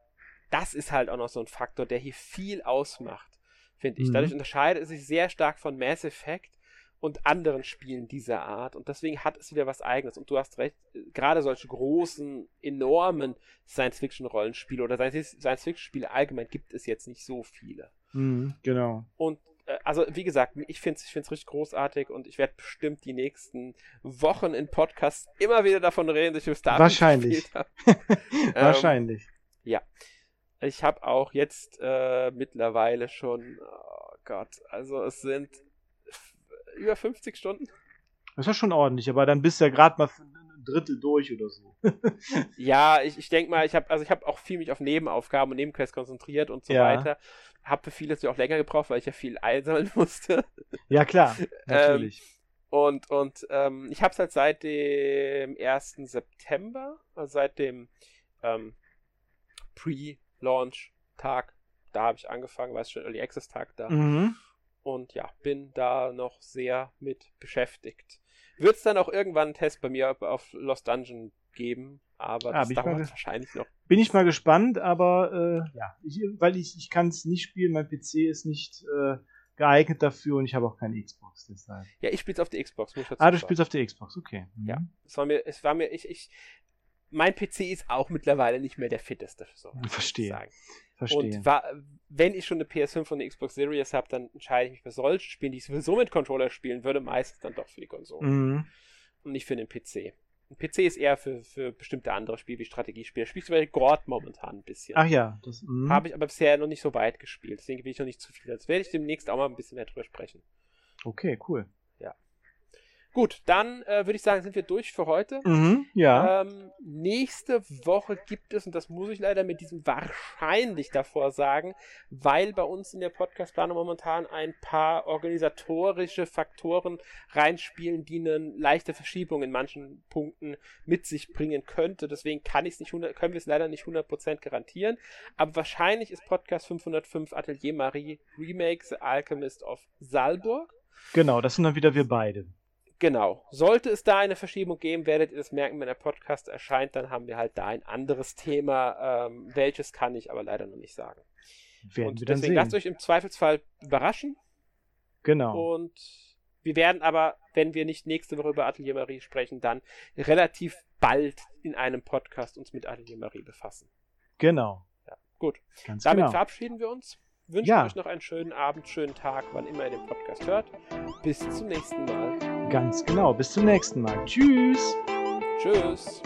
das ist halt auch noch so ein Faktor, der hier viel ausmacht, finde ich. Dadurch mhm. unterscheidet es sich sehr stark von Mass Effect, und anderen Spielen dieser Art. Und deswegen hat es wieder was Eigenes. Und du hast recht, gerade solche großen, enormen Science-Fiction-Rollenspiele oder Science-Fiction-Spiele allgemein gibt es jetzt nicht so viele. Mhm, genau. Und äh, also wie gesagt, ich finde es ich find's richtig großartig und ich werde bestimmt die nächsten Wochen in Podcasts immer wieder davon reden, dass ich bis dahin Wahrscheinlich. Wahrscheinlich. Ähm, ja. Ich habe auch jetzt äh, mittlerweile schon, oh Gott, also es sind über 50 Stunden. Das ist ja schon ordentlich, aber dann bist du ja gerade mal ein Drittel durch oder so. ja, ich, ich denke mal, ich habe also ich habe auch viel mich auf Nebenaufgaben und Nebenquests konzentriert und so ja. weiter. Habe für vieles ja auch länger gebraucht, weil ich ja viel einsammeln musste. Ja, klar, ähm, natürlich. Ähm, und und ähm, ich habe es halt seit dem 1. September, also seit dem ähm, Pre-Launch-Tag, da habe ich angefangen, weil es schon Early Access-Tag da. Mhm und ja, bin da noch sehr mit beschäftigt. Wird es dann auch irgendwann einen Test bei mir auf Lost Dungeon geben, aber ah, das dauert wahrscheinlich noch. Bin ich mal gespannt, aber äh, ja, ich, weil ich, ich kann es nicht spielen, mein PC ist nicht äh, geeignet dafür und ich habe auch keine Xbox deshalb. Ja, ich spiele auf der Xbox. Muss ich ah, du spielst auf der Xbox, okay. Mhm. Ja, es war mir, es war mir, ich, ich, mein PC ist auch mittlerweile nicht mehr der fitteste. So, Verstehe. Verstehe. Und war, wenn ich schon eine PS5 und eine Xbox Series habe, dann entscheide ich mich für solche Spiele, die ich sowieso mit Controller spielen würde, meistens dann doch für die Konsole. Mhm. Und nicht für den PC. Ein PC ist eher für, für bestimmte andere Spiele wie Strategiespiele. Spielst du bei Gord momentan ein bisschen. Ach ja. Mhm. Habe ich aber bisher noch nicht so weit gespielt. Deswegen will ich noch nicht zu viel. Jetzt werde ich demnächst auch mal ein bisschen mehr drüber sprechen. Okay, cool. Gut, dann äh, würde ich sagen, sind wir durch für heute. Mhm, ja. Ähm, nächste Woche gibt es, und das muss ich leider mit diesem wahrscheinlich davor sagen, weil bei uns in der Podcastplanung momentan ein paar organisatorische Faktoren reinspielen, die eine leichte Verschiebung in manchen Punkten mit sich bringen könnte. Deswegen kann ich's nicht können wir es leider nicht 100% garantieren. Aber wahrscheinlich ist Podcast 505 Atelier Marie Remake The Alchemist of Salburg. Genau, das sind dann wieder wir beide. Genau. Sollte es da eine Verschiebung geben, werdet ihr das merken, wenn der Podcast erscheint, dann haben wir halt da ein anderes Thema. Ähm, welches kann ich aber leider noch nicht sagen. Werden und wir dann deswegen sehen. lasst euch im Zweifelsfall überraschen. Genau. Und wir werden aber, wenn wir nicht nächste Woche über Atelier Marie sprechen, dann relativ bald in einem Podcast uns mit Atelier Marie befassen. Genau. Ja, gut. Ganz Damit genau. verabschieden wir uns. Wünschen ja. euch noch einen schönen Abend, schönen Tag, wann immer ihr den Podcast hört. Bis zum nächsten Mal. Ganz genau. Bis zum nächsten Mal. Tschüss. Tschüss.